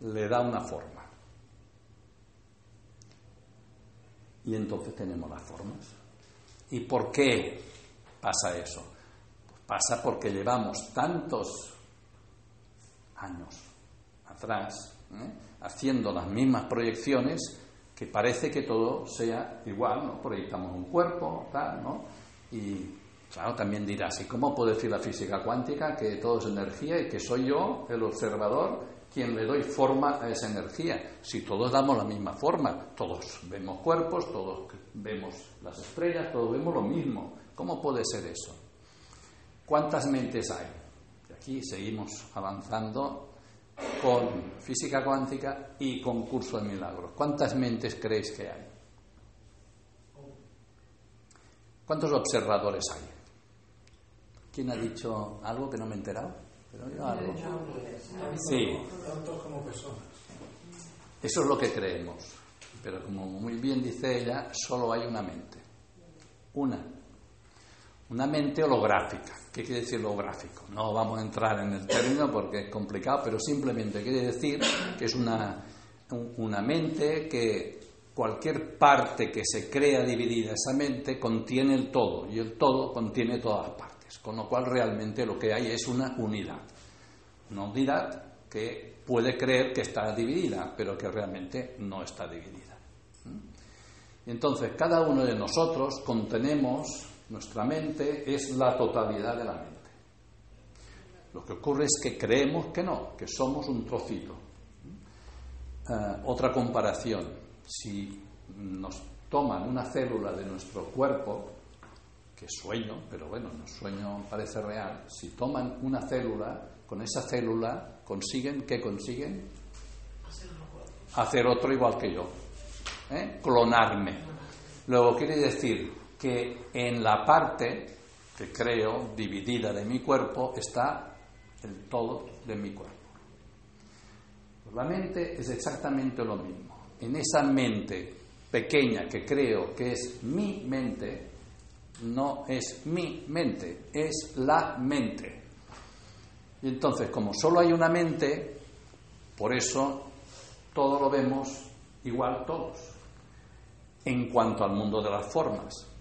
le da una forma. Y entonces tenemos las formas. ¿Y por qué pasa eso? Pasa porque llevamos tantos años atrás ¿eh? haciendo las mismas proyecciones que parece que todo sea igual, ¿no? Proyectamos un cuerpo, tal, ¿no? Y claro, también dirás, ¿y cómo puede decir la física cuántica que todo es energía y que soy yo, el observador, quien le doy forma a esa energía? Si todos damos la misma forma, todos vemos cuerpos, todos vemos las estrellas, todos vemos lo mismo. ¿Cómo puede ser eso? ¿Cuántas mentes hay? Y aquí seguimos avanzando con física cuántica y con curso de milagros. ¿Cuántas mentes creéis que hay? ¿Cuántos observadores hay? ¿Quién ha dicho algo que no me he enterado? Pero yo. Sí. Eso es lo que creemos. Pero como muy bien dice ella, solo hay una mente. Una. Una mente holográfica. ¿Qué quiere decir holográfico? No vamos a entrar en el término porque es complicado, pero simplemente quiere decir que es una, una mente que cualquier parte que se crea dividida, esa mente contiene el todo y el todo contiene todas las partes. Con lo cual realmente lo que hay es una unidad. Una unidad que puede creer que está dividida, pero que realmente no está dividida. ¿Mm? Entonces, cada uno de nosotros contenemos, nuestra mente es la totalidad de la mente. Lo que ocurre es que creemos que no, que somos un trocito. Eh, otra comparación, si nos toman una célula de nuestro cuerpo, que sueño, pero bueno, no sueño parece real, si toman una célula, con esa célula consiguen, ¿qué consiguen? Hacer otro igual que yo. ¿eh? Clonarme. Luego quiere decir que en la parte que creo dividida de mi cuerpo está el todo de mi cuerpo. La mente es exactamente lo mismo. En esa mente pequeña que creo que es mi mente, no es mi mente, es la mente. Y entonces, como solo hay una mente, por eso todo lo vemos igual todos, en cuanto al mundo de las formas.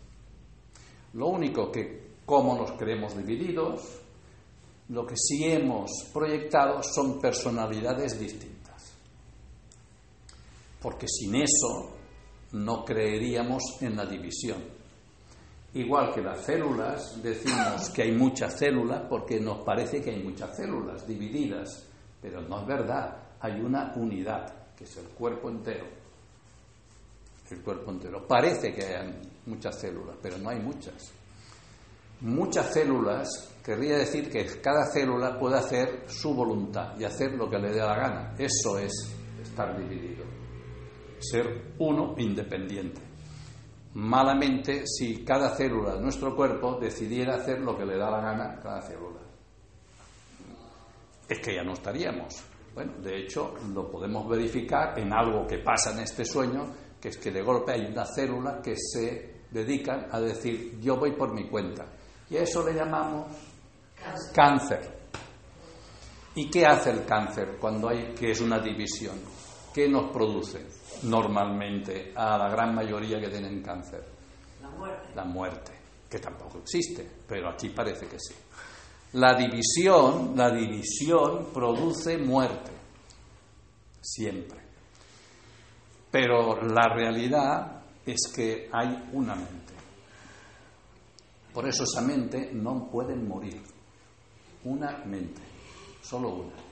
Lo único que, como nos creemos divididos, lo que sí hemos proyectado son personalidades distintas. Porque sin eso no creeríamos en la división. Igual que las células, decimos que hay muchas células porque nos parece que hay muchas células divididas, pero no es verdad, hay una unidad, que es el cuerpo entero. El cuerpo entero. Parece que hay muchas células, pero no hay muchas. Muchas células querría decir que cada célula puede hacer su voluntad y hacer lo que le dé la gana. Eso es estar dividido ser uno independiente. Malamente si cada célula de nuestro cuerpo decidiera hacer lo que le da la gana a cada célula. Es que ya no estaríamos. Bueno, de hecho, lo podemos verificar en algo que pasa en este sueño, que es que de golpe hay una célula que se dedican a decir yo voy por mi cuenta. Y a eso le llamamos cáncer. ¿Y qué hace el cáncer cuando hay que es una división? ¿Qué nos produce? normalmente a la gran mayoría que tienen cáncer?
La muerte.
La muerte, que tampoco existe, pero aquí parece que sí. La división, la división produce muerte, siempre. Pero la realidad es que hay una mente. Por eso esa mente no puede morir. Una mente, solo una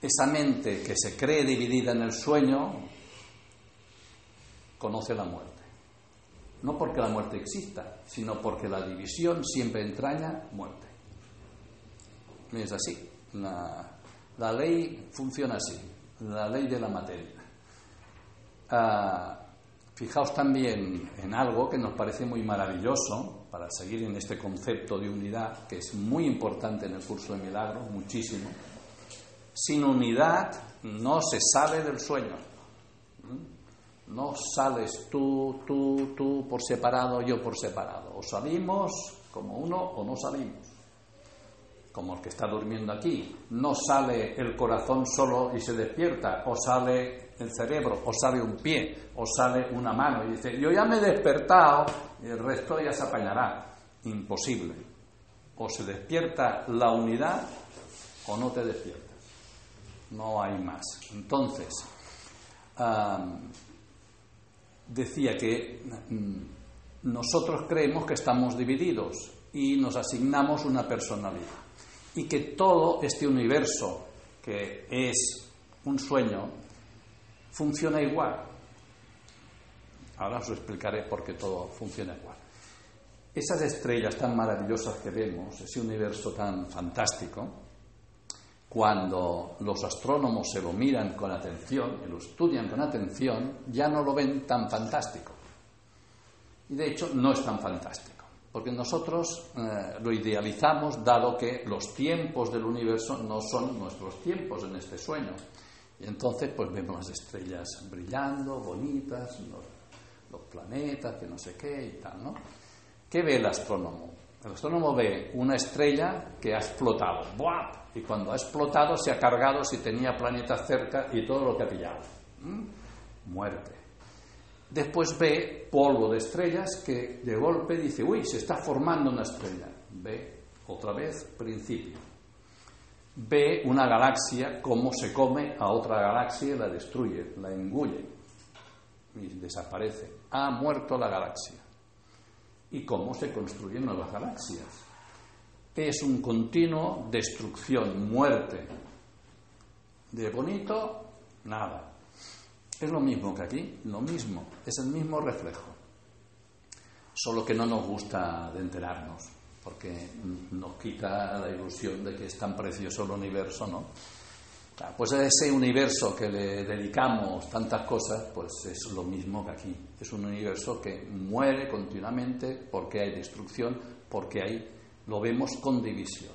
esa mente que se cree dividida en el sueño conoce la muerte. No porque la muerte exista, sino porque la división siempre entraña muerte. Es así. La, ley funciona así, la ley de la materia. Ah, fijaos también en algo que nos parece muy maravilloso para seguir en este concepto de unidad, que es muy importante en el curso de milagros, muchísimo sin unidad no se sale del sueño. No sales tú, tú, tú por separado, yo por separado. O salimos como uno o no salimos. Como el que está durmiendo aquí. No sale el corazón solo y se despierta. O sale el cerebro, o sale un pie, o sale una mano. Y dice, yo ya me he despertado el resto ya se apañará. Imposible. O se despierta la unidad o no te despierta no hay más. Entonces, decía que mm, nosotros creemos que estamos divididos y nos asignamos una personalidad y que todo este universo que es un sueño funciona igual. Ahora os explicaré por qué todo funciona igual. Esas estrellas tan maravillosas que vemos, ese universo tan fantástico, cuando los astrónomos se lo miran con atención y lo estudian con atención, ya no lo ven tan fantástico. Y de hecho no es tan fantástico, porque nosotros eh, lo idealizamos dado que los tiempos del universo no son nuestros tiempos en este sueño. Y entonces pues vemos las estrellas brillando, bonitas, los, planetas, que no sé qué y tal, ¿no? ¿Qué ve el astrónomo? El astrónomo ve una estrella que ha explotado, ¡buap! y cuando ha explotado se ha cargado si tenía planetas cerca y todo lo que ha pillado. Muerte. Después ve polvo de estrellas que de golpe dice, uy, se está formando una estrella. Ve otra vez principio. Ve una galaxia cómo se come a otra galaxia y la destruye, la engulle y desaparece. Ha muerto la galaxia. ¿Y cómo se construyen nuevas galaxias? es un continuo destrucción, muerte. De bonito, nada. Es lo mismo que aquí, lo mismo, es el mismo reflejo. Solo que no nos gusta de enterarnos, porque nos quita la ilusión de que es tan precioso el universo, ¿no? Pues a ese universo que le dedicamos tantas cosas, pues es lo mismo que aquí. Es un universo que muere continuamente porque hay destrucción, porque hay lo vemos con división.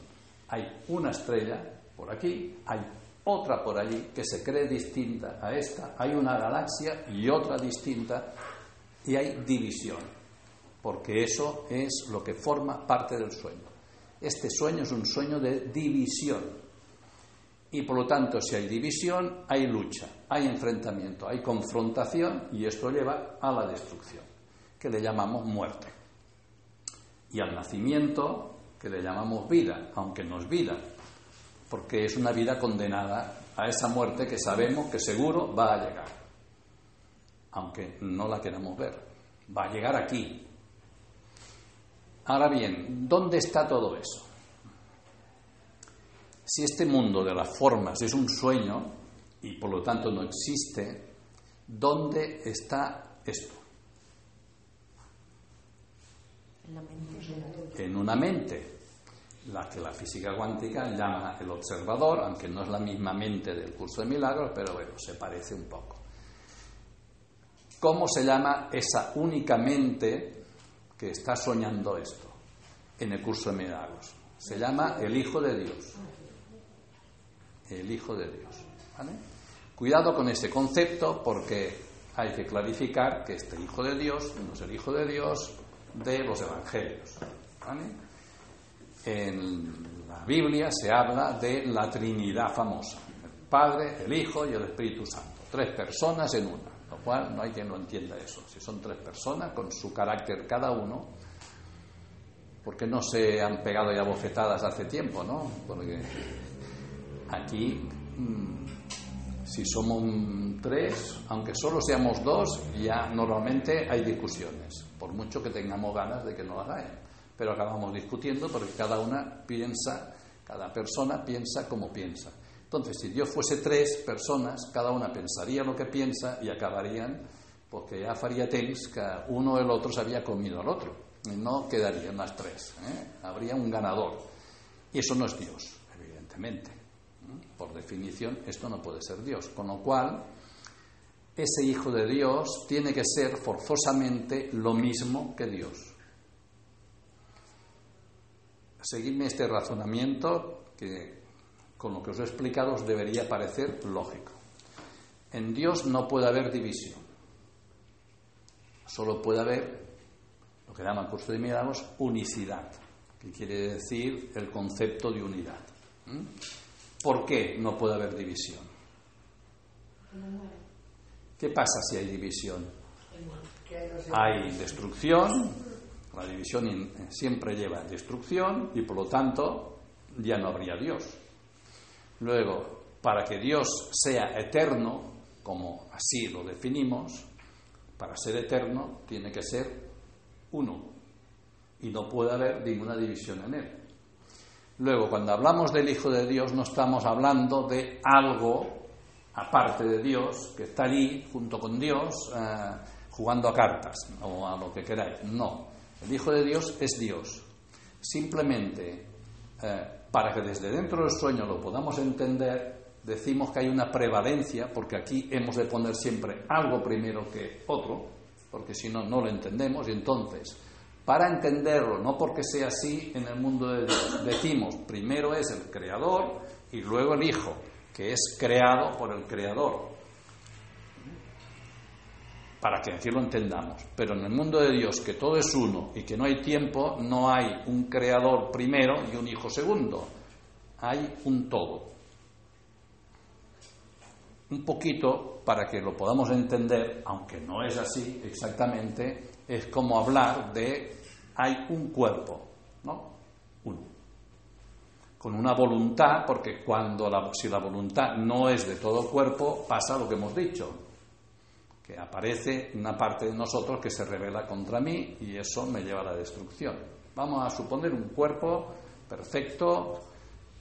Hay una estrella por aquí, hay otra por allí que se cree distinta a esta, hay una galaxia y otra distinta y hay división, porque eso es lo que forma parte del sueño. Este sueño es un sueño de división. Y por lo tanto, si hay división, hay lucha, hay enfrentamiento, hay confrontación y esto lleva a la destrucción, que le llamamos muerte. Y al nacimiento que le llamamos vida, aunque no es vida, porque es una vida condenada a esa muerte que sabemos que seguro va a llegar, aunque no la queramos ver, va a llegar aquí. Ahora bien, ¿dónde está todo eso? Si este mundo de las formas es un sueño y por lo tanto no existe, ¿dónde está esto? En una mente la que la física cuántica llama el observador, aunque no es la misma mente del curso de milagros, pero bueno, se parece un poco. ¿Cómo se llama esa única mente que está soñando esto en el curso de milagros? Se llama el Hijo de Dios. El Hijo de Dios. Cuidado con ese concepto porque hay que clarificar que este Hijo de Dios no es el Hijo de Dios de los Evangelios. en la Biblia se habla de la Trinidad famosa, el Padre, el Hijo y el Espíritu Santo, tres personas en una, cual no hay quien lo entienda eso, si son tres personas con su carácter cada uno, porque no se han pegado ya bofetadas hace tiempo, ¿no? Porque aquí, mm, si somos tres, aunque solo seamos dos, ya normalmente hay discusiones, por mucho que tengamos ganas de que no las haya pero acabamos discutiendo porque cada una piensa, cada persona piensa como piensa. Entonces, si Dios fuese tres personas, cada una pensaría lo que piensa y acabarían, porque ya faría temps que uno o el otro se había comido al otro. No quedarían las tres. ¿eh? Habría un ganador. Y eso no es Dios, evidentemente. Por definición, esto no puede ser Dios. Con lo cual, ese Hijo de Dios tiene que ser forzosamente lo mismo que Dios. Seguidme este razonamiento que con lo que os he explicado os debería parecer lógico. En Dios no puede haber división. Solo puede haber lo que llaman curso de milagros unicidad, que quiere decir el concepto de unidad. ¿Mm? ¿Por qué no puede haber división? ¿Qué pasa si hay división? Hay destrucción, la división siempre lleva destrucción y por lo tanto ya no habría Dios. Luego, para que Dios sea eterno, como así lo definimos, para ser eterno tiene que ser uno y no puede haber ninguna división en él. Luego, cuando hablamos del Hijo de Dios, no estamos hablando de algo aparte de Dios, que está allí junto con Dios, eh, jugando a cartas o a lo que queráis. No, el Hijo de Dios es Dios. Simplemente, eh, para que desde dentro del sueño lo podamos entender, decimos que hay una prevalencia, porque aquí hemos de poner siempre algo primero que otro, porque si no, no lo entendemos. Y entonces, para entenderlo, no porque sea así en el mundo de Dios, decimos, primero es el creador y luego el Hijo, que es creado por el creador. Para que así lo entendamos. Pero en el mundo de Dios, que todo es uno y que no hay tiempo, no hay un creador primero y un hijo segundo. Hay un todo. Un poquito, para que lo podamos entender, aunque no es así exactamente, es como hablar de hay un cuerpo, ¿no? Uno. Con una voluntad, porque cuando la, si la voluntad no es de todo cuerpo, pasa lo que hemos dicho, que aparece una parte de nosotros que se revela contra mí y eso me lleva a la destrucción. Vamos a suponer un cuerpo perfecto,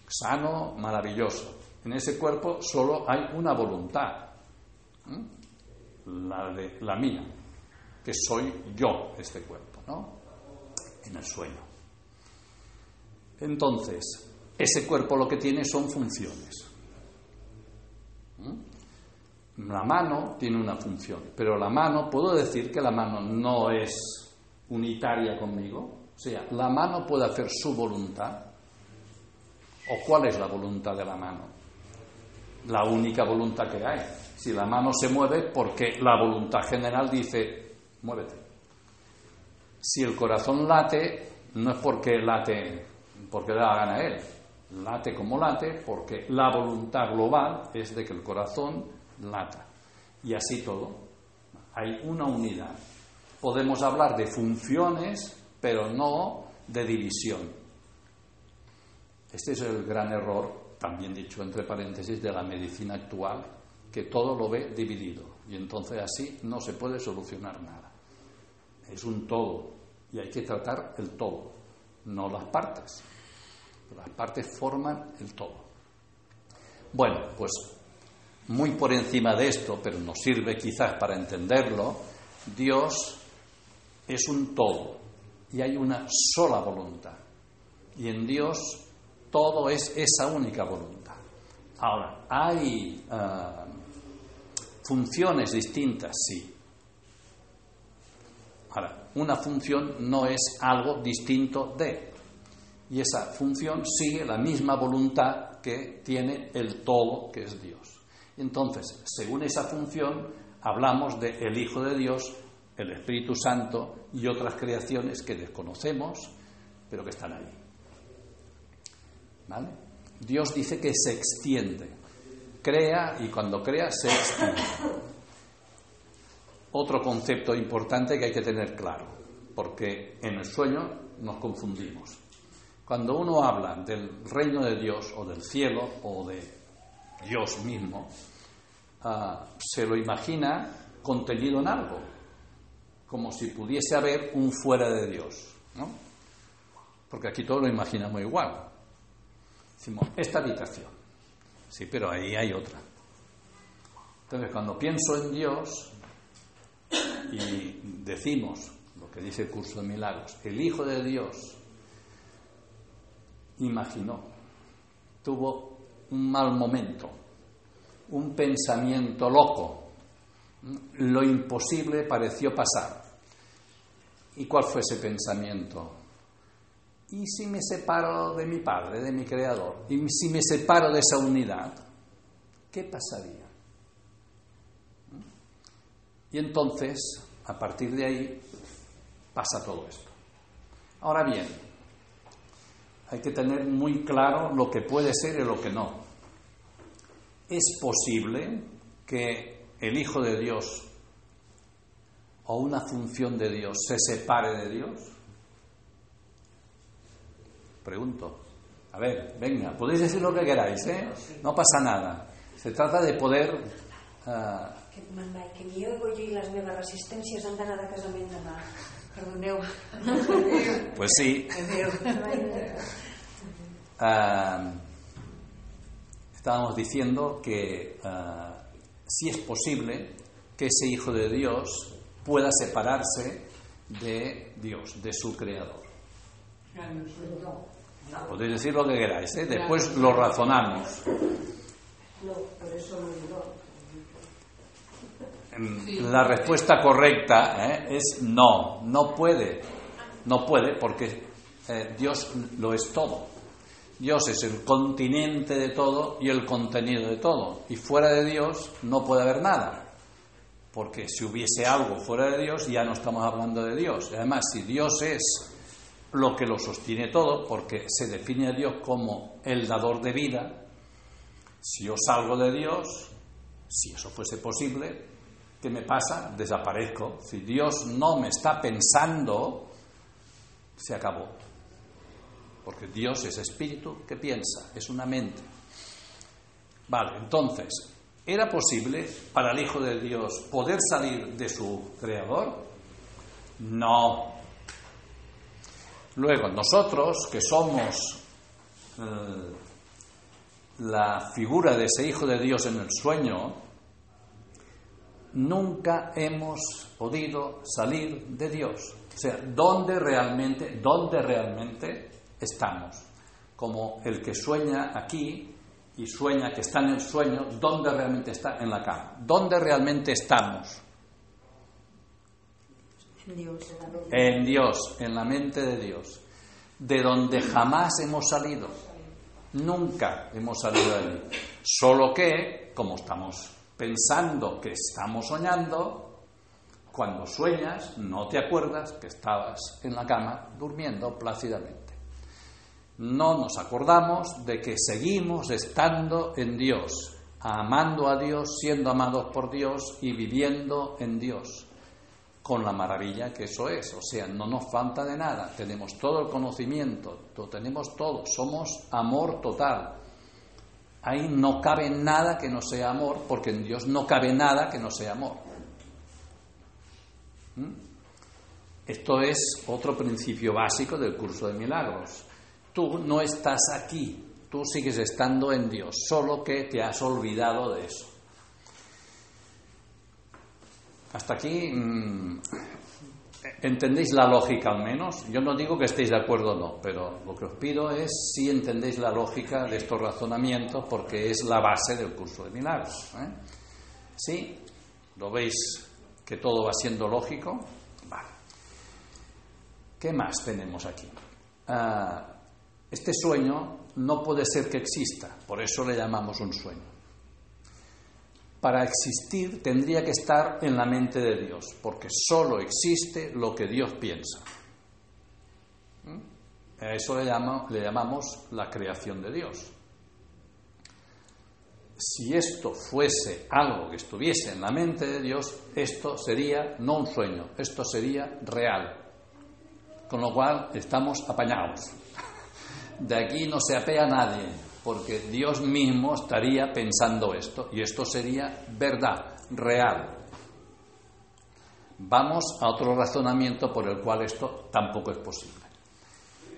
sano, maravilloso. En ese cuerpo solo hay una voluntad, la, de, la mía, que soy yo, este cuerpo, ¿no? En el sueño. Entonces, ese cuerpo lo que tiene son funciones. La mano tiene una función, pero la mano, ¿puedo decir que la mano no es unitaria conmigo? O sea, la mano puede hacer su voluntad. ¿O cuál es la voluntad de la mano? La única voluntad que hay. Si la mano se mueve, porque la voluntad general dice, muévete. Si el corazón late, no es porque late porque da la gana a él. Late como late porque la voluntad global es de que el corazón lata. Y así todo. Hay una unidad. Podemos hablar de funciones, pero no de división. Este es el gran error, también dicho entre paréntesis, de la medicina actual, que todo lo ve dividido. Y entonces así no se puede solucionar nada. Es un todo y hay que tratar el todo, no las partes. Las partes forman el todo. Bueno, pues muy por encima de esto, pero nos sirve quizás para entenderlo, Dios es un todo y hay una sola voluntad. Y en Dios todo es esa única voluntad. Ahora, ¿hay uh, funciones distintas? Sí. Ahora, una función no es algo distinto de. Y esa función sigue la misma voluntad que tiene el todo, que es Dios. Entonces, según esa función, hablamos de el Hijo de Dios, el Espíritu Santo y otras creaciones que desconocemos, pero que están ahí. ¿Vale? Dios dice que se extiende. Crea y cuando crea se extiende. Otro concepto importante que hay que tener claro, porque en el sueño nos confundimos. Cuando uno habla del reino de Dios o del cielo o de Dios mismo, uh, se lo imagina contenido en algo, como si pudiese haber un fuera de Dios, ¿no? Porque aquí todos lo imaginamos igual. Decimos, esta habitación, sí, pero ahí hay otra. Entonces, cuando pienso en Dios y decimos lo que dice el curso de milagros, el Hijo de Dios imaginó, tuvo un mal momento, un pensamiento loco. Lo imposible pareció pasar. ¿Y cuál fue ese pensamiento? ¿Y si me separo de mi padre, de mi creador? ¿Y si me separo de esa unidad? ¿Qué pasaría? Y entonces, a partir de ahí, pasa todo esto. Ahora bien, hay que tener muy claro lo que puede ser y lo que no. ¿Es posible que el Hijo de Dios o una función de Dios se separe de Dios? Pregunto. A ver, venga, podéis decir lo que queráis, ¿eh? No pasa nada. Se trata de poder... Uh...
Que, que mi ego i les meves resistències han d'anar de casament demà. Perdoneu.
Pues sí. Uh, estábamos diciendo que uh, si es posible que ese Hijo de Dios pueda separarse de Dios, de su Creador. Podéis decir lo que queráis, ¿eh? después lo razonamos. Mm, la respuesta correcta ¿eh? es no, no puede, no puede porque eh, Dios lo es todo. Dios es el continente de todo y el contenido de todo. Y fuera de Dios no puede haber nada. Porque si hubiese algo fuera de Dios, ya no estamos hablando de Dios. Y además, si Dios es lo que lo sostiene todo, porque se define a Dios como el dador de vida, si yo salgo de Dios, si eso fuese posible, ¿qué me pasa? Desaparezco. Si Dios no me está pensando, se acabó. Porque Dios es espíritu que piensa, es una mente. Vale, entonces, ¿era posible para el Hijo de Dios poder salir de su Creador? No. Luego, nosotros que somos eh, la figura de ese Hijo de Dios en el sueño, nunca hemos podido salir de Dios. O sea, ¿dónde realmente, dónde realmente estamos? Como el que sueña aquí y sueña que está en el sueño, ¿dónde realmente está? En la cama. ¿Dónde realmente estamos?
En Dios.
En Dios, en la mente de Dios, de donde jamás hemos salido. Nunca hemos salido de allí. Solo que, como estamos pensando que estamos soñando, cuando sueñas no te acuerdas que estabas en la cama durmiendo plácidamente. No nos acordamos de que seguimos estando en Dios, amando a Dios, siendo amados por Dios y viviendo en Dios, con la maravilla que eso es. O sea, no nos falta de nada, tenemos todo el conocimiento, lo tenemos todo, somos amor total. Ahí no cabe nada que no sea amor, porque en Dios no cabe nada que no sea amor. ¿Mm? Esto es otro principio básico del curso de milagros. Tú no estás aquí, tú sigues estando en Dios, solo que te has olvidado de eso. Hasta aquí, mm, ¿entendéis la lógica al menos? Yo no digo que estéis de acuerdo o no, pero lo que os pido es si entendéis la lógica de estos razonamientos porque es la base del curso de milagros. ¿eh? ¿Sí? ¿Lo veis que todo va siendo lógico? Vale. ¿Qué más tenemos aquí? Ah, este sueño no puede ser que exista, por eso le llamamos un sueño para existir tendría que estar en la mente de Dios, porque solo existe lo que Dios piensa. ¿Mm? A eso le, le llamamos la creación de Dios. Si esto fuese algo que estuviese en la mente de Dios, esto sería no un sueño, esto sería real. Con lo cual estamos apañados. De aquí no se apea nadie, porque Dios mismo estaría pensando esto y esto sería verdad, real. Vamos a otro razonamiento por el cual esto tampoco es posible.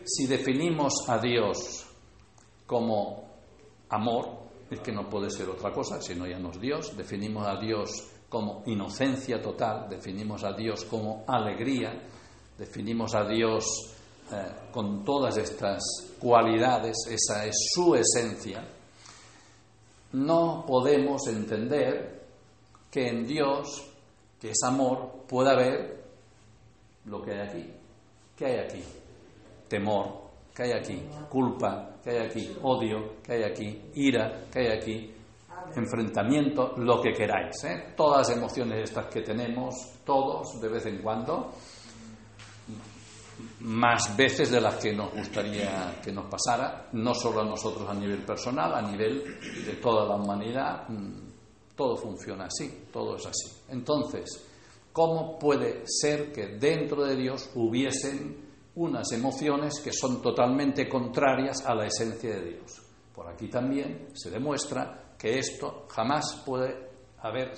Si definimos a Dios como amor, es que no puede ser otra cosa, sino ya no es Dios, definimos a Dios como inocencia total, definimos a Dios como alegría, definimos a Dios eh, con todas estas cualidades, esa es su esencia, no podemos entender que en Dios, que es amor, pueda haber lo que hay aquí. ¿Qué hay aquí? Temor, ¿qué hay aquí? Culpa, ¿qué hay aquí? Odio, ¿qué hay aquí? Ira, ¿qué hay aquí? Enfrentamiento, lo que queráis. ¿eh? Todas las emociones estas que tenemos, todos, de vez en cuando, más veces de las que nos gustaría que nos pasara, no solo a nosotros a nivel personal, a nivel de toda la humanidad. Mm, todo funciona así, todo es así. Entonces, ¿cómo puede ser que dentro de Dios hubiesen unas emociones que son totalmente contrarias a la esencia de Dios? Por aquí también se demuestra que esto jamás puede haber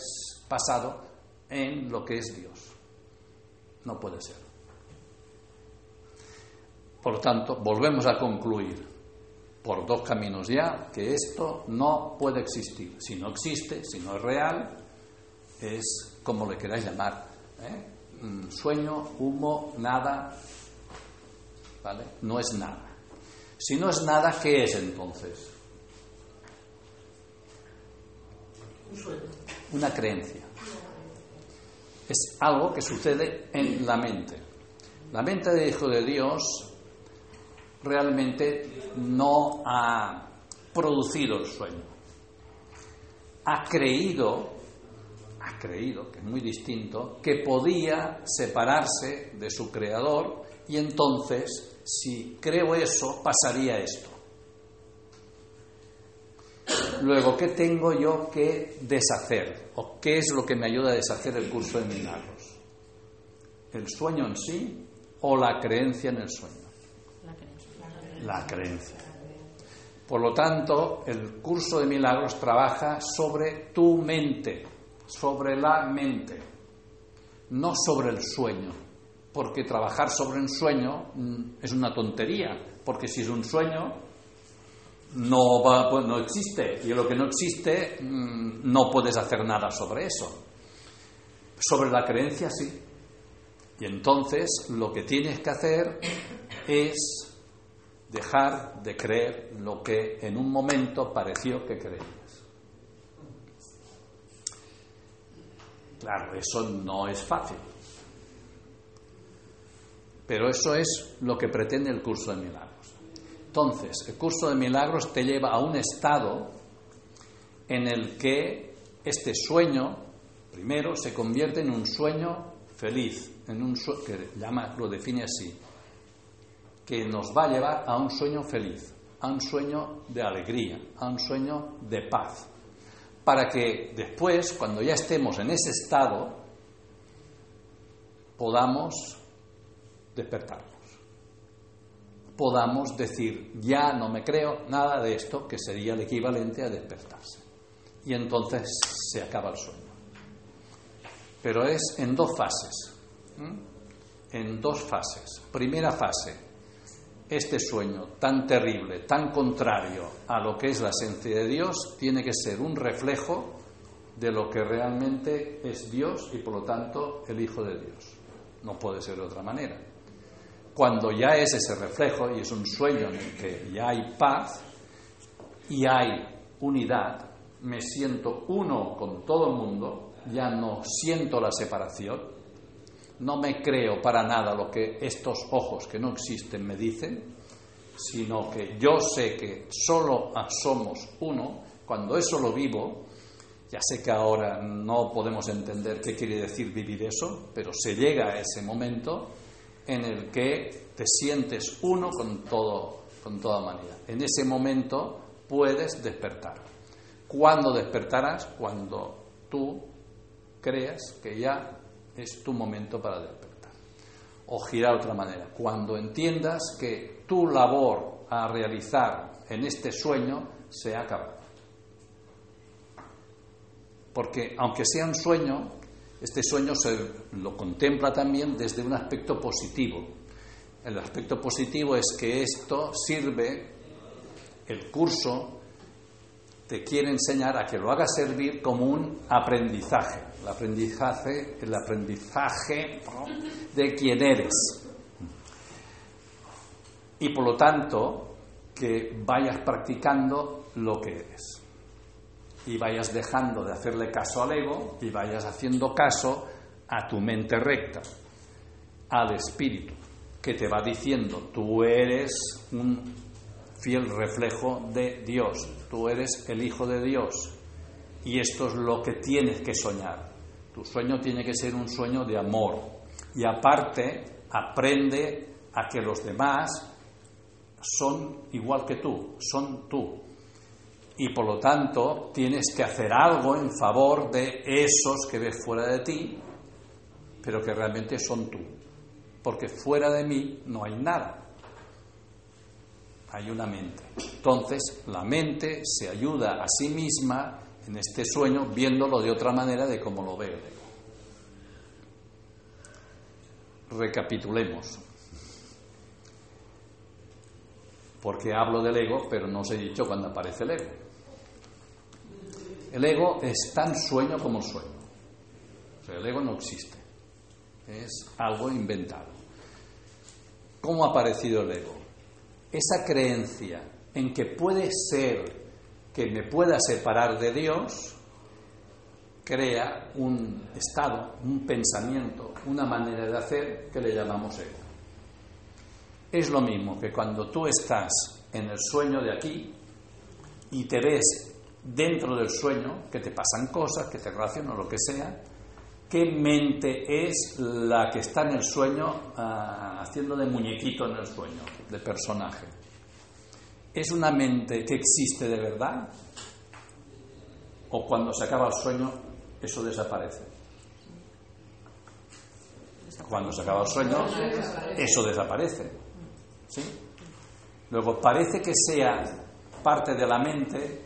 pasado en lo que es Dios. No puede ser. Por lo tanto, volvemos a concluir por dos caminos ya que esto no puede existir. Si no existe, si no es real, es como le queráis llamar. ¿eh? Mm, sueño, humo, nada. ¿Vale? No es nada. Si no es nada, ¿qué es entonces? Una creencia. Es algo que sucede en la mente. La mente del Hijo de Dios realmente no ha producido el sueño. Ha creído, ha creído, que es muy distinto, que podía separarse de su creador y entonces, si creo eso, pasaría esto. Luego, ¿qué tengo yo que deshacer? ¿O qué es lo que me ayuda a deshacer el curso de milagros? ¿El sueño en sí o la creencia en el sueño? La creencia. Por lo tanto, el curso de milagros trabaja sobre tu mente, sobre la mente, no sobre el sueño. Porque trabajar sobre un sueño mm, es una tontería, porque si es un sueño, no, va, pues no existe. Y lo que no existe, mm, no puedes hacer nada sobre eso. Sobre la creencia, sí. Y entonces lo que tienes que hacer es dejar de creer lo que en un momento pareció que creías. Claro, eso no es fácil. Pero eso es lo que pretende el curso de milagros. Entonces, el curso de milagros te lleva a un estado en el que este sueño, primero, se convierte en un sueño feliz, en un que llama, lo define así, que nos va a llevar a un sueño feliz, a un sueño de alegría, a un sueño de paz, para que después, cuando ya estemos en ese estado, podamos despertarnos. Podamos decir, ya no me creo nada de esto, que sería el equivalente a despertarse. Y entonces se acaba el sueño. Pero es en dos fases. En dos fases. Primera fase, este sueño tan terrible, tan contrario a lo que es la esencia de Dios, tiene que ser un reflejo de lo que realmente es Dios y por lo tanto el Hijo de Dios. No puede ser de otra manera. Cuando ya es ese reflejo y es un sueño en el que ya hay paz y hay unidad, me siento uno con todo el mundo, ya no siento la separación, no me creo para nada lo que estos ojos que no existen me dicen, sino que yo sé que solo somos uno, cuando eso lo vivo, ya sé que ahora no podemos entender qué quiere decir vivir eso, pero se llega a ese momento en el que te sientes uno con todo, con toda humanidad. En ese momento puedes despertar. ¿Cuándo despertarás? Cuando tú creas que ya es tu momento para despertar. O girar de otra manera, cuando entiendas que tu labor a realizar en este sueño se ha acabado. Porque aunque sea un sueño, este sueño se lo contempla también desde un aspecto positivo. El aspecto positivo es que esto sirve, el curso te quiere enseñar a que lo hagas servir como un aprendizaje el aprendizaje, el aprendizaje de quién eres. Y por lo tanto, que vayas practicando lo que eres. Y vayas dejando de hacerle caso al ego y vayas haciendo caso a tu mente recta, al espíritu, que te va diciendo, tú eres un fiel reflejo de Dios, tú eres el Hijo de Dios, y esto es lo que tienes que soñar. Tu sueño tiene que ser un sueño de amor. Y aparte, aprende a que los demás son igual que tú, son tú. Y por lo tanto, tienes que hacer algo en favor de esos que ves fuera de ti, pero que realmente son tú. Porque fuera de mí no hay nada. Hay una mente. Entonces, la mente se ayuda a sí misma en este sueño viéndolo de otra manera de cómo lo veo. Recapitulemos. Porque hablo del ego, pero no os he dicho cuándo aparece el ego. El ego es tan sueño como sueño. O sea, el ego no existe. Es algo inventado. ¿Cómo ha aparecido el ego? Esa creencia en que puede ser que me pueda separar de Dios crea un estado, un pensamiento, una manera de hacer que le llamamos ego. Es lo mismo que cuando tú estás en el sueño de aquí y te ves dentro del sueño, que te pasan cosas, que te relacionan, lo que sea, ¿qué mente es la que está en el sueño ah, haciendo de muñequito en el sueño, de personaje? ¿Es una mente que existe de verdad? ¿O cuando se acaba el sueño eso desaparece? Cuando se acaba el sueño eso desaparece. ¿Sí? Luego parece que sea parte de la mente,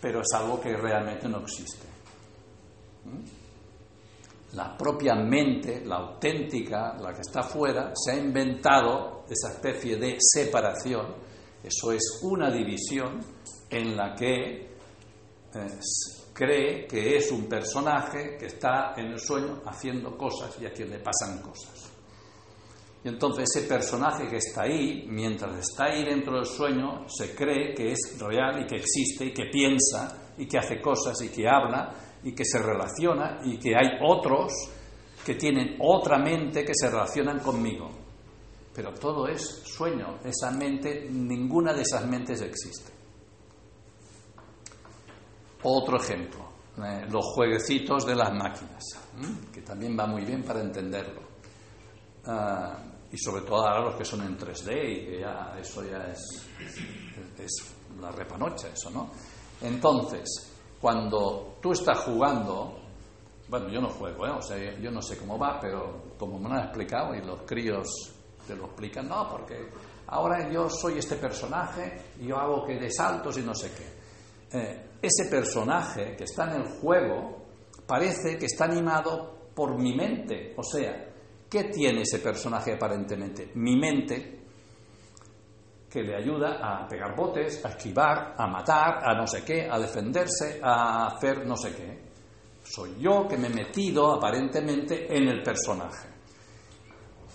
pero es algo que realmente no existe. ¿Mm? La propia mente, la auténtica, la que está fuera, se ha inventado esa especie de separación. Eso es una división en la que eh, cree que es un personaje que está en el sueño haciendo cosas y a quien le pasan cosas. Y entonces ese personaje que está ahí, mientras está ahí dentro del sueño, se cree que es real y que existe y que piensa y que hace cosas y que habla y que se relaciona y que hay otros que tienen otra mente que se relacionan conmigo. Pero todo es sueño, esa mente, ninguna de esas mentes existe. Otro ejemplo, eh, los jueguecitos de las máquinas, que también va muy bien para entenderlo. Ah, y sobre todo ahora los que son en 3D y que ya eso ya es, es la repanocha, eso, ¿no? Entonces, cuando tú estás jugando, bueno, yo no juego, ¿eh? o sea, yo no sé cómo va, pero como me lo han explicado y los críos te lo explican, no, porque ahora yo soy este personaje y yo hago que de saltos y no sé qué. Eh, ese personaje que está en el juego parece que está animado por mi mente, o sea, ¿Qué tiene ese personaje aparentemente? Mi mente, que le ayuda a pegar botes, a esquivar, a matar, a no sé qué, a defenderse, a hacer no sé qué. Soy yo que me he metido aparentemente en el personaje.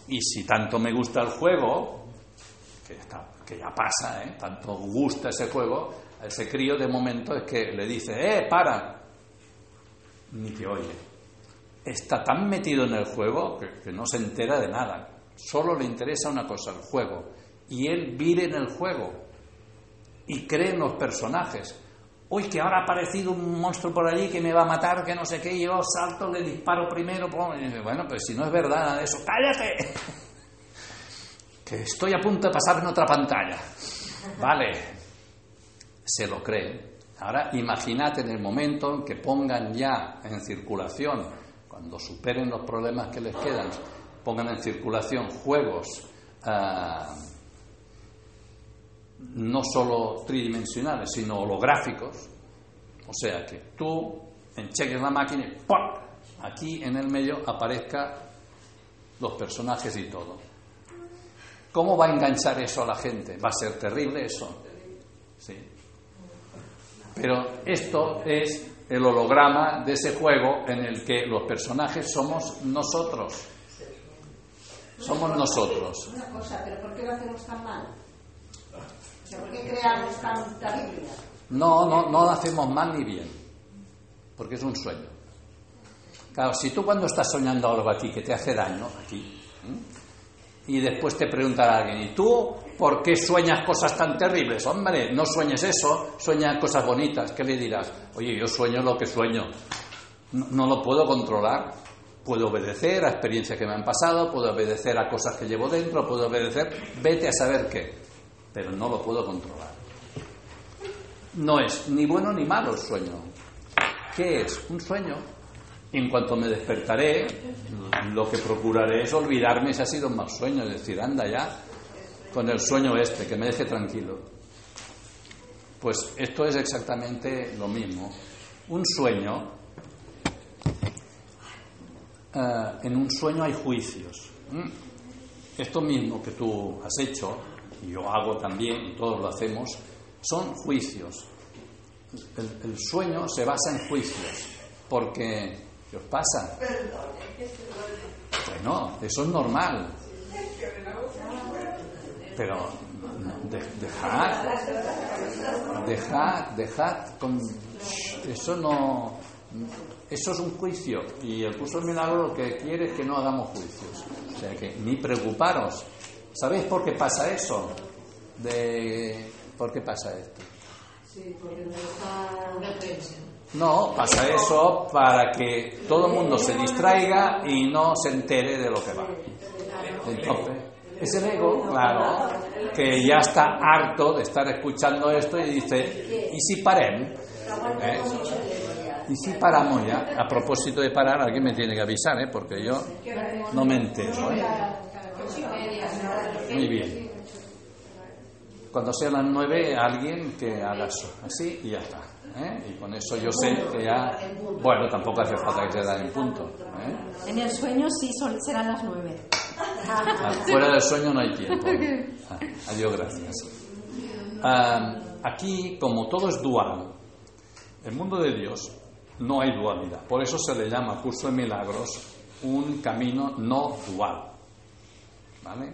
Y si tanto me gusta el juego, que, que ya pasa, ¿eh? tanto gusta ese juego, ese crío de momento es que le dice, ¡eh, para! Ni te oye está tan metido en el juego que, no se entera de nada. Solo le interesa una cosa, el juego. Y él vive en el juego y cree en los personajes. Uy, que ahora ha aparecido un monstruo por allí que me va a matar, que no sé qué, yo salto, le disparo primero. bueno, pues si no es verdad nada de eso, cállate. que estoy a punto de pasar en otra pantalla. Vale, se lo cree. Ahora imagínate en el momento en que pongan ya en circulación cuando superen los problemas que les quedan, pongan en circulación juegos ah, no solo tridimensionales, sino holográficos, o sea que tú encheques la máquina y ¡pum! aquí en el medio aparezca los personajes y todo. ¿Cómo va a enganchar eso a la gente? Va a ser terrible eso. Sí. Pero esto es el holograma de ese juego en el que los personajes somos nosotros. Somos nosotros.
Una cosa, pero ¿por qué lo hacemos tan mal? ¿Por qué creamos?
No, no, no lo hacemos mal ni bien, porque es un sueño. Claro, si tú cuando estás soñando algo aquí que te hace daño, aquí, y después te pregunta alguien, ¿y tú ¿Por qué sueñas cosas tan terribles? Hombre, no sueñes eso, sueña cosas bonitas. ¿Qué le dirás? Oye, yo sueño lo que sueño. No, lo puedo controlar. Puedo obedecer a experiencias que me han pasado, puedo obedecer a cosas que llevo dentro, puedo obedecer, vete a saber qué. Pero no lo puedo controlar. No es ni bueno ni malo el sueño. ¿Qué es? Un sueño. En cuanto me despertaré, lo que procuraré es olvidarme si ha sido un mal sueño, es decir, anda ya, con el sueño este, que me deje tranquilo. Pues esto es exactamente lo mismo. Un sueño, eh, en un sueño hay juicios. Esto mismo que tú has hecho, y yo hago también, todos lo hacemos, son juicios. El, sueño se basa en juicios, porque, ¿qué os pasa? Bueno, eso es normal pero dejad, dejad, dejad, con, eso no, Eso es un juicio y el curso del milagro lo que quiere es que no hagamos juicios. O sea que ni preocuparos. ¿Sabéis por qué pasa eso? De... ¿Por qué pasa esto?
Sí, porque no está una creencia.
No, pasa eso para que todo el mundo se distraiga y no se entere de lo que va. Entonces, es el ego, claro, que ya está harto de estar escuchando esto y dice, ¿y si paremos? ¿Eh? ¿Y si paramos ya? A propósito de parar, alguien me tiene que avisar, ¿eh? porque yo no me entero. ¿eh? Muy bien. Cuando sean las nueve, alguien que haga eso, así y ya está. ¿eh? Y con eso yo sé que ya. Bueno, tampoco hace falta que se den en punto. ¿eh?
En el sueño sí son, serán las nueve.
Ah, Fuera del sueño no hay tiempo. Ah, adiós, gracias. Ah, aquí, como todo es dual, el mundo de Dios no hay dualidad. Por eso se le llama curso de milagros un camino no dual. ¿Vale?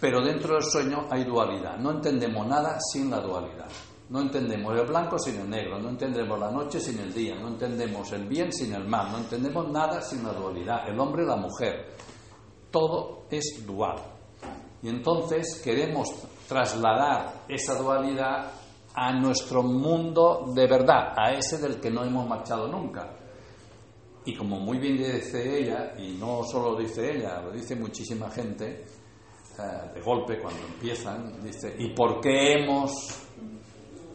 Pero dentro del sueño hay dualidad. No entendemos nada sin la dualidad. No entendemos el blanco sin el negro, no entendemos la noche sin el día, no entendemos el bien sin el mal, no entendemos nada sin la dualidad, el hombre y la mujer. Todo es dual. Y entonces queremos trasladar esa dualidad a nuestro mundo de verdad, a ese del que no hemos marchado nunca. Y como muy bien dice ella, y no solo lo dice ella, lo dice muchísima gente, de golpe cuando empiezan, dice, ¿y por qué hemos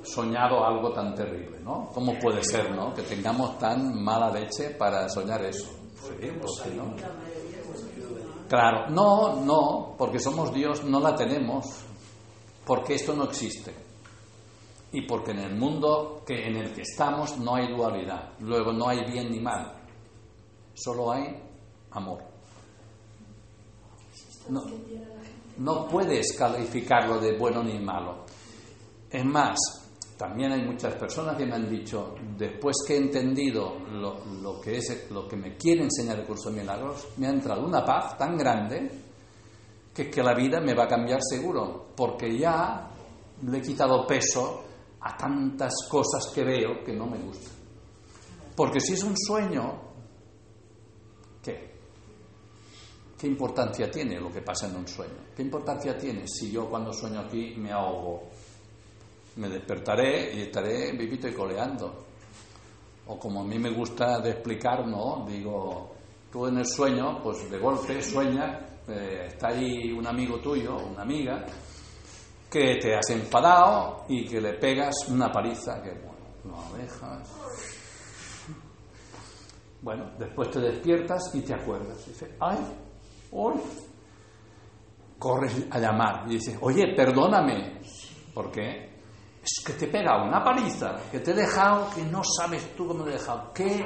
soñado algo tan terrible, ¿no? ¿Cómo puede ser, ¿no? Que tengamos tan mala leche para soñar eso. Sí, ¿por qué no? Claro, no, no, porque somos Dios, no la tenemos, porque esto no existe. Y porque en el mundo que, en el que estamos no hay dualidad. Luego no hay bien ni mal, solo hay amor. No, no puedes calificarlo de bueno ni malo. Es más, también hay muchas personas que me han dicho, después que he entendido lo, lo que, es, lo que me quiere enseñar el curso de milagros, me ha entrado una paz tan grande que es que la vida me va a cambiar seguro, porque ya le he quitado peso a tantas cosas que veo que no me gustan. Porque si es un sueño, ¿qué? ¿Qué importancia tiene lo que pasa en un sueño? ¿Qué importancia tiene si yo cuando sueño aquí me ahogo? Me despertaré y estaré vivito y coleando. O como a mí me gusta de explicar, ¿no? Digo, tú en el sueño, pues de golpe sueñas, eh, está ahí un amigo tuyo, una amiga, que te has enfadado y que le pegas una paliza que, bueno, no dejas. Bueno, después te despiertas y te acuerdas. Y dices, ay, hoy. Corres a llamar y dices, oye, perdóname. ¿Por qué? Es que te he pegado una paliza, que te he dejado, que no sabes tú cómo te he dejado. Qué,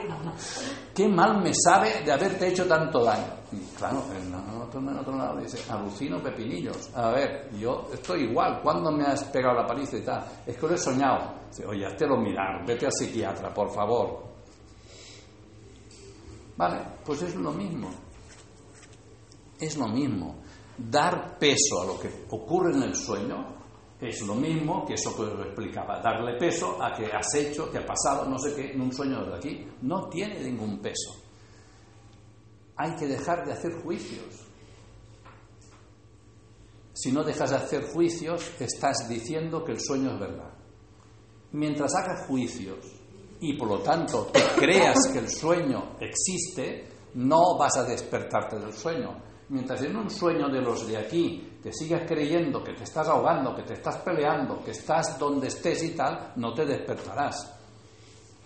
qué mal me sabe de haberte hecho tanto daño. Y claro, en otro, en otro lado dice, alucino pepinillos. A ver, yo estoy igual. ¿Cuándo me has pegado la paliza y tal? Es que lo he soñado. Dice, oye, hazte lo mirar, vete al psiquiatra, por favor. Vale, pues es lo mismo. Es lo mismo. Dar peso a lo que ocurre en el sueño es lo mismo que eso que os explicaba. Darle peso a que has hecho, que ha pasado, no sé qué, en un sueño de aquí. No tiene ningún peso. Hay que dejar de hacer juicios. Si no dejas de hacer juicios, estás diciendo que el sueño es verdad. Mientras hagas juicios y por lo tanto creas que el sueño existe, no vas a despertarte del sueño. Mientras en un sueño de los de aquí te sigas creyendo que te estás ahogando, que te estás peleando, que estás donde estés y tal, no te despertarás.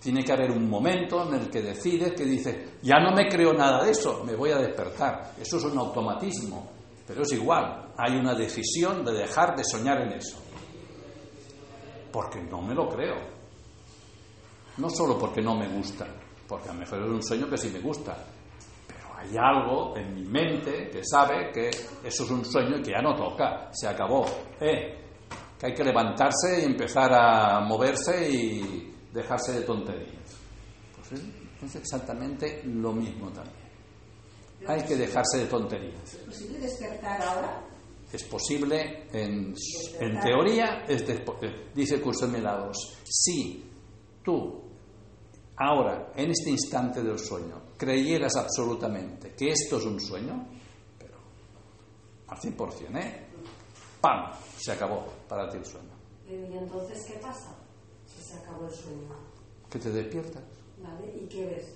Tiene que haber un momento en el que decides que dices, ya no me creo nada de eso, me voy a despertar. Eso es un automatismo, pero es igual, hay una decisión de dejar de soñar en eso. Porque no me lo creo. No solo porque no me gusta, porque a lo mejor es un sueño que sí me gusta, hay algo en mi mente que sabe que eso es un sueño y que ya no toca, se acabó. Eh, que hay que levantarse y empezar a moverse y dejarse de tonterías. Pues es, es exactamente lo mismo también. Hay que dejarse de tonterías.
¿Es posible despertar ahora?
Es posible, en, en teoría, es eh, dice curso de milagros, si tú ahora, en este instante del sueño, creyeras absolutamente que esto es un sueño, pero al 100%, ¿eh? ¡Pam! Se acabó para ti el sueño.
¿Y entonces qué pasa? Si se acabó el sueño.
Que te despiertas.
¿Vale? ¿Y qué ves?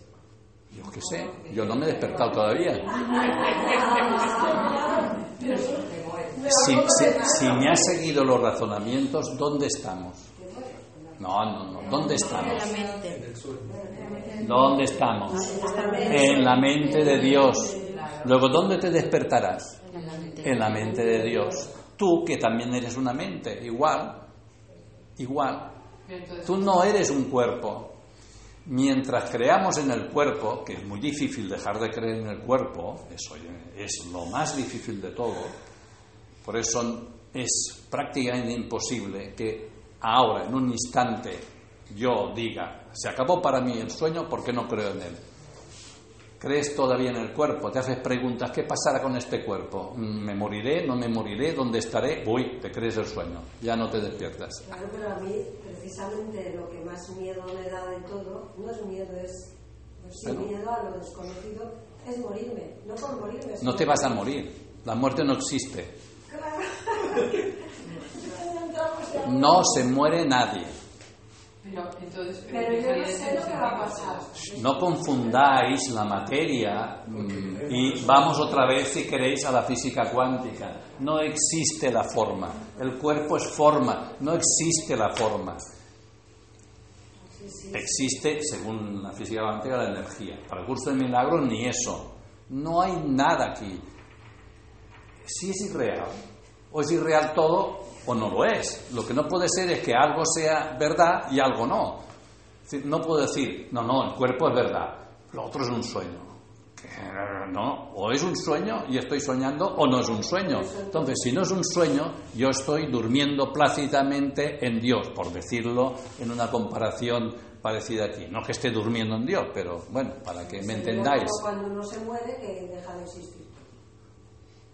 Yo qué sé, yo no me he despertado todavía. Si, si- si me has seguido los razonamientos, ¿dónde estamos? No, no, no, ¿dónde
En
estamos?
la mente.
¿Dónde estamos? En la mente de Dios. Luego, ¿dónde te despertarás?
En la mente.
En la mente de Dios. Tú, que también eres una mente, igual, igual. Tú no eres un cuerpo. Mientras creamos en el cuerpo, que es muy difícil dejar de creer en el cuerpo, eso es lo más difícil de todo, por eso es prácticamente imposible que ahora, en un instante, yo diga, se acabó para mí el sueño porque no creo en él. Crees todavía en el cuerpo, te haces preguntas, ¿qué pasará con este cuerpo? ¿Me moriré? ¿No me moriré? ¿Dónde estaré? Uy, te crees el sueño, ya no te despiertas.
Claro, pero a mí precisamente lo que más miedo me da de todo, no es miedo, es sí,
Bueno.
miedo a lo desconocido, es morirme. No por morirme.
No te vas a morir, la muerte no existe.
Claro. Entramos ya-
No se muere nadie.
Pero, entonces,
Pero yo no sé lo que va a pasar.
No confundáis la materia mm, y vamos otra vez, si queréis, a la física cuántica. No existe la forma. El cuerpo es forma, no existe la forma. Existe, según la física cuántica, la energía. Para el curso de milagros, ni eso. No hay nada aquí. Si es irreal, o es irreal todo, o no lo es. Lo que no puede ser es que algo sea verdad y algo no. No puedo decir, no, no, el cuerpo es verdad, lo otro es un sueño. No, o es un sueño y estoy soñando o no es un sueño. Entonces, si no es un sueño, yo estoy durmiendo plácidamente en Dios, por decirlo en una comparación parecida aquí. No que esté durmiendo en Dios, pero bueno, para que me entendáis.
cuando uno se muere que deja de existir.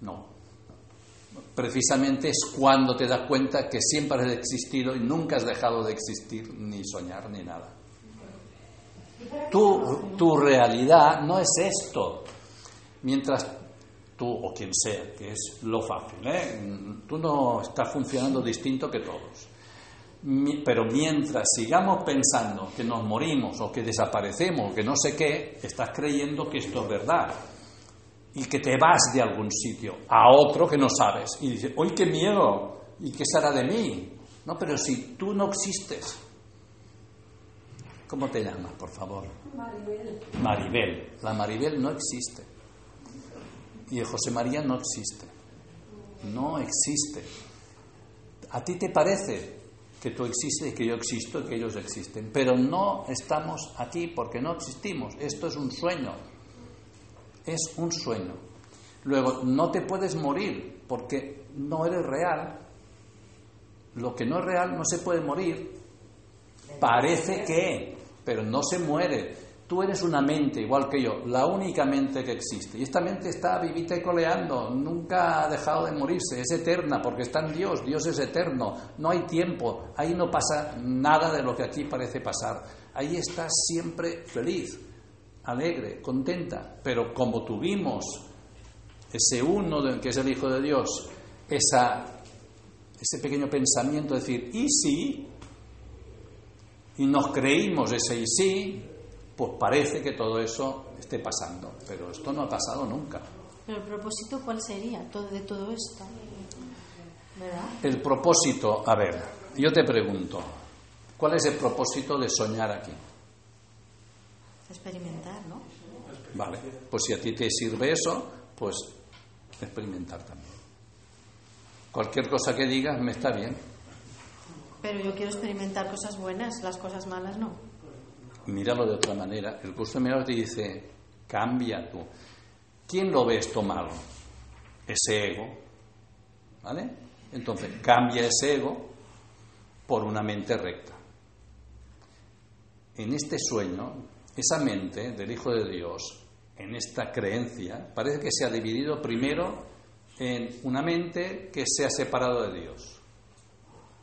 No. Precisamente es cuando te das cuenta que siempre has existido y nunca has dejado de existir, ni soñar, ni nada. Tu, tu realidad no es esto. Mientras tú, o quien sea, que es lo fácil, ¿eh? tú no estás funcionando distinto que todos. Pero mientras sigamos pensando que nos morimos o que desaparecemos o que no sé qué, estás creyendo que esto es verdad y que te vas de algún sitio a otro que no sabes y dices, ¡uy, qué miedo! ¿Y qué será de mí? No, pero si tú no existes. ¿Cómo te llamas, por favor?
Maribel.
Maribel. La Maribel no existe. Y el José María no existe. No existe. A ti te parece que tú existes que yo existo y que ellos existen, pero no estamos aquí porque no existimos. Esto es un sueño. Es un sueño. Luego, no te puedes morir porque no eres real. Lo que no es real no se puede morir. Parece que, pero no se muere. Tú eres una mente igual que yo, la única mente que existe. Y esta mente está vivita y coleando, nunca ha dejado de morirse, es eterna porque está en Dios, Dios es eterno, no hay tiempo, ahí no pasa nada de lo que aquí parece pasar. Ahí estás siempre feliz, alegre, contenta. Pero como tuvimos ese uno de- que es el Hijo de Dios, esa, ese pequeño pensamiento de decir, ¿y si? y nos creímos ese y sí, pues parece que todo eso esté pasando. Pero esto no ha pasado nunca.
Pero el propósito, ¿cuál sería todo, de todo esto? ¿Verdad?
El propósito, a ver, yo te pregunto, ¿cuál es el propósito de soñar aquí?
Experimentar, ¿no?
Vale, pues si a ti te sirve eso, pues experimentar también. Cualquier cosa que digas me está bien.
Pero yo quiero experimentar cosas buenas, las cosas malas no.
Míralo de otra manera. El curso de milagros te dice, cambia tú. ¿Quién lo ve esto malo? Ese ego. ¿Vale? Entonces, cambia ese ego por una mente recta. En este sueño, esa mente del Hijo de Dios, en esta creencia, parece que se ha dividido primero en una mente que se ha separado de Dios.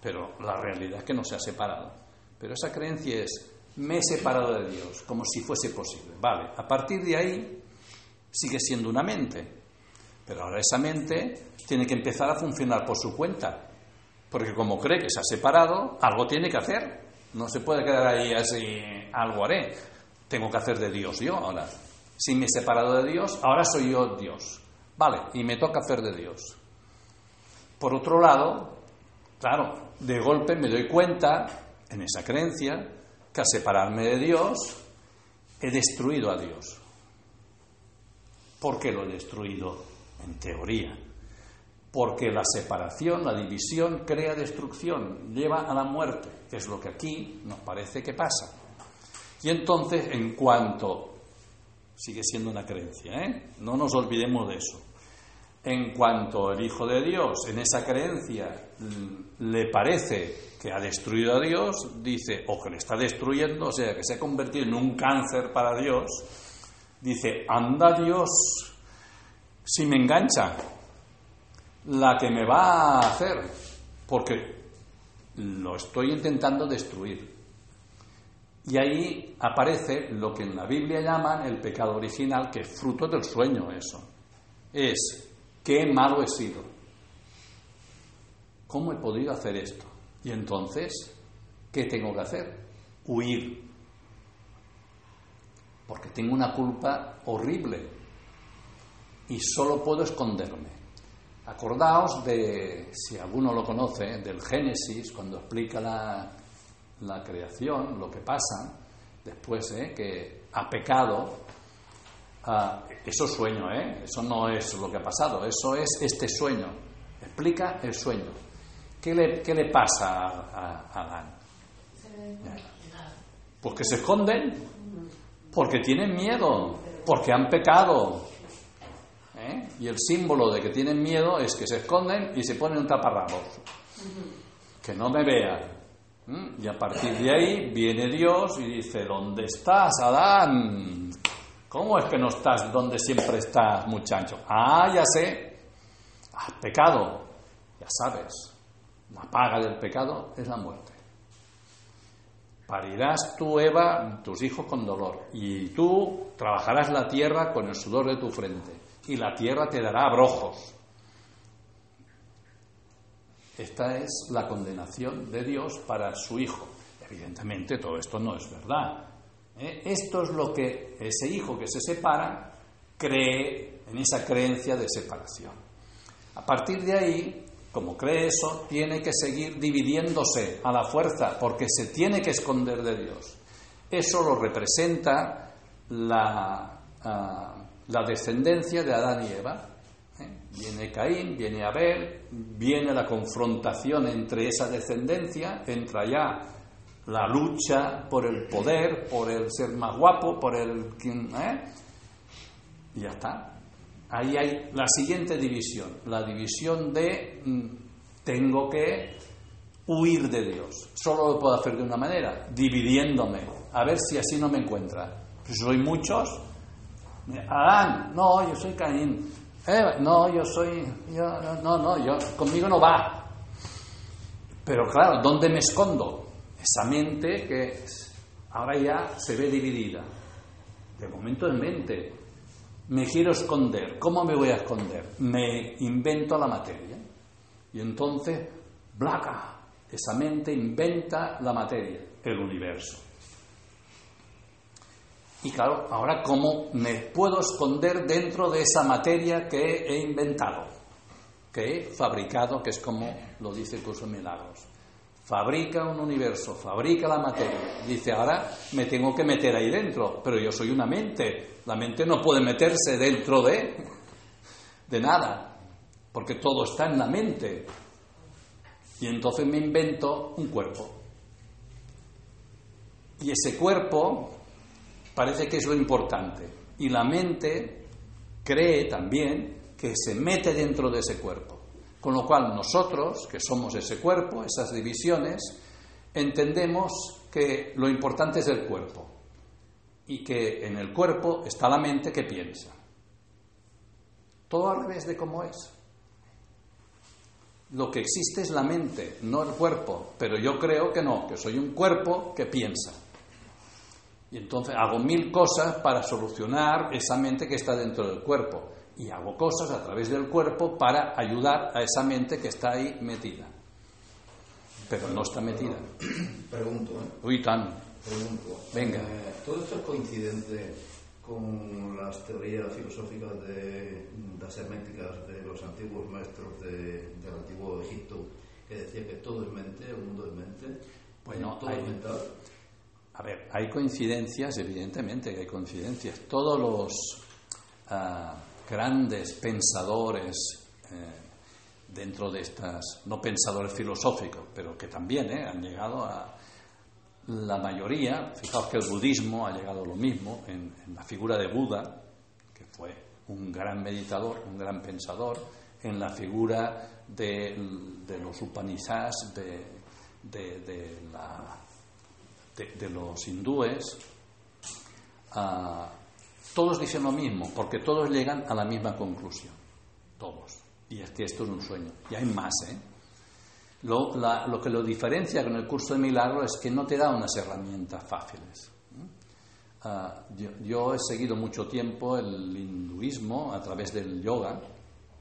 Pero la realidad es que no se ha separado. Pero esa creencia es, me he separado de Dios, como si fuese posible. Vale, a partir de ahí sigue siendo una mente, pero ahora esa mente tiene que empezar a funcionar por su cuenta, porque como cree que se ha separado, algo tiene que hacer. No se puede quedar ahí así, algo haré. Tengo que hacer de Dios yo ahora. Si me he separado de Dios, ahora soy yo Dios. Vale, y me toca hacer de Dios. Por otro lado, claro, de golpe me doy cuenta, en esa creencia, que al separarme de Dios, he destruido a Dios. ¿Por qué lo he destruido? En teoría. Porque la separación, la división, crea destrucción, lleva a la muerte, es lo que aquí nos parece que pasa. Y entonces, en cuanto, sigue siendo una creencia, ¿eh? no nos olvidemos de eso, en cuanto el Hijo de Dios en esa creencia le parece que ha destruido a Dios, dice, o que le está destruyendo, o sea, que se ha convertido en un cáncer para Dios, dice, anda Dios, si me engancha, la que me va a hacer, porque lo estoy intentando destruir. Y ahí aparece lo que en la Biblia llaman el pecado original, que es fruto del sueño eso. Es, qué malo he sido. ¿Cómo he podido hacer esto? Y entonces, ¿qué tengo que hacer? Huir. Porque tengo una culpa horrible y solo puedo esconderme. Acordaos de, si alguno lo conoce, del Génesis, cuando explica la, la creación, lo que pasa después, ¿eh? que ha pecado, ah, eso es sueño, ¿eh? eso no es lo que ha pasado, eso es este sueño, explica el sueño. ¿Qué le, qué le pasa a, a Adán? Pues que se esconden, porque tienen miedo, porque han pecado. ¿eh? Y el símbolo de que tienen miedo es que se esconden y se ponen un taparrabos. Que no me vean. ¿Mm? Y a partir de ahí viene Dios y dice, ¿dónde estás, Adán? ¿Cómo es que no estás donde siempre estás, muchacho? Ah, ya sé, has pecado, ya sabes, la paga del pecado es la muerte. Parirás tú, Eva, tus hijos con dolor, y tú trabajarás la tierra con el sudor de tu frente, y la tierra te dará abrojos. Esta es la condenación de Dios para su hijo. Evidentemente todo esto no es verdad. ¿eh? Esto es lo que ese hijo que se separa cree en esa creencia de separación. A partir de ahí, como cree eso, tiene que seguir dividiéndose a la fuerza porque se tiene que esconder de Dios. Eso lo representa la, la descendencia de Adán y Eva. ¿Eh? Viene Caín, viene Abel, viene la confrontación entre esa descendencia, entra ya la lucha por el poder, por el ser más guapo, por el... ¿eh? Y ya está. Ahí hay la siguiente división, la división de mm, tengo que huir de Dios. Solo lo puedo hacer de una manera, dividiéndome, a ver si así no me encuentra. Pues soy muchos. Adán, no, yo soy Caín. Eva, no, yo soy, yo, no, no, yo, conmigo no va. Pero claro, ¿dónde me escondo? Esa mente que ahora ya se ve dividida. De momento en mente. Me quiero esconder. ¿Cómo me voy a esconder? Me invento la materia. Y entonces, blaca, esa mente inventa la materia, el universo. Y claro, ahora cómo me puedo esconder dentro de esa materia que he inventado, que he fabricado, que es como lo dice el curso de milagros. Fabrica un universo, fabrica la materia. Dice, ahora me tengo que meter ahí dentro, pero yo soy una mente. La mente no puede meterse dentro de, de nada, porque todo está en la mente. Y entonces me invento un cuerpo. Y ese cuerpo parece que es lo importante. Y la mente cree también que se mete dentro de ese cuerpo. Con lo cual nosotros, que somos ese cuerpo, esas divisiones, entendemos que lo importante es el cuerpo y que en el cuerpo está la mente que piensa. Todo al revés de cómo es. Lo que existe es la mente, no el cuerpo, pero yo creo que no, que soy un cuerpo que piensa. Y entonces hago mil cosas para solucionar esa mente que está dentro del cuerpo. Y hago cosas a través del cuerpo para ayudar a esa mente que está ahí metida. Pero no está metida.
Pregunto, ¿eh?
Uy, tan.
Pregunto.
Venga.
Eh, ¿Todo esto es coincidente con las teorías filosóficas de las herméticas de los antiguos maestros de- del antiguo Egipto, que decía que todo es mente, el mundo es mente?
Bueno,
todo
hay-
es mental.
A ver, hay coincidencias, evidentemente hay coincidencias. Todos los ah, grandes pensadores eh, dentro de estas, no pensadores filosóficos, pero que también eh, han llegado a la mayoría, fijaos que el budismo ha llegado a lo mismo en, la figura de Buda, que fue un gran meditador, un gran pensador, en la figura de, los Upanishads, de la- de- los hindúes, ah, todos dicen lo mismo, porque todos llegan a la misma conclusión, todos. Y es que esto es un sueño. Y hay más, ¿eh? Lo, lo que lo diferencia con el curso de milagro es que no te da unas herramientas fáciles. ¿eh? Ah, yo, yo he seguido mucho tiempo el hinduismo a través del yoga,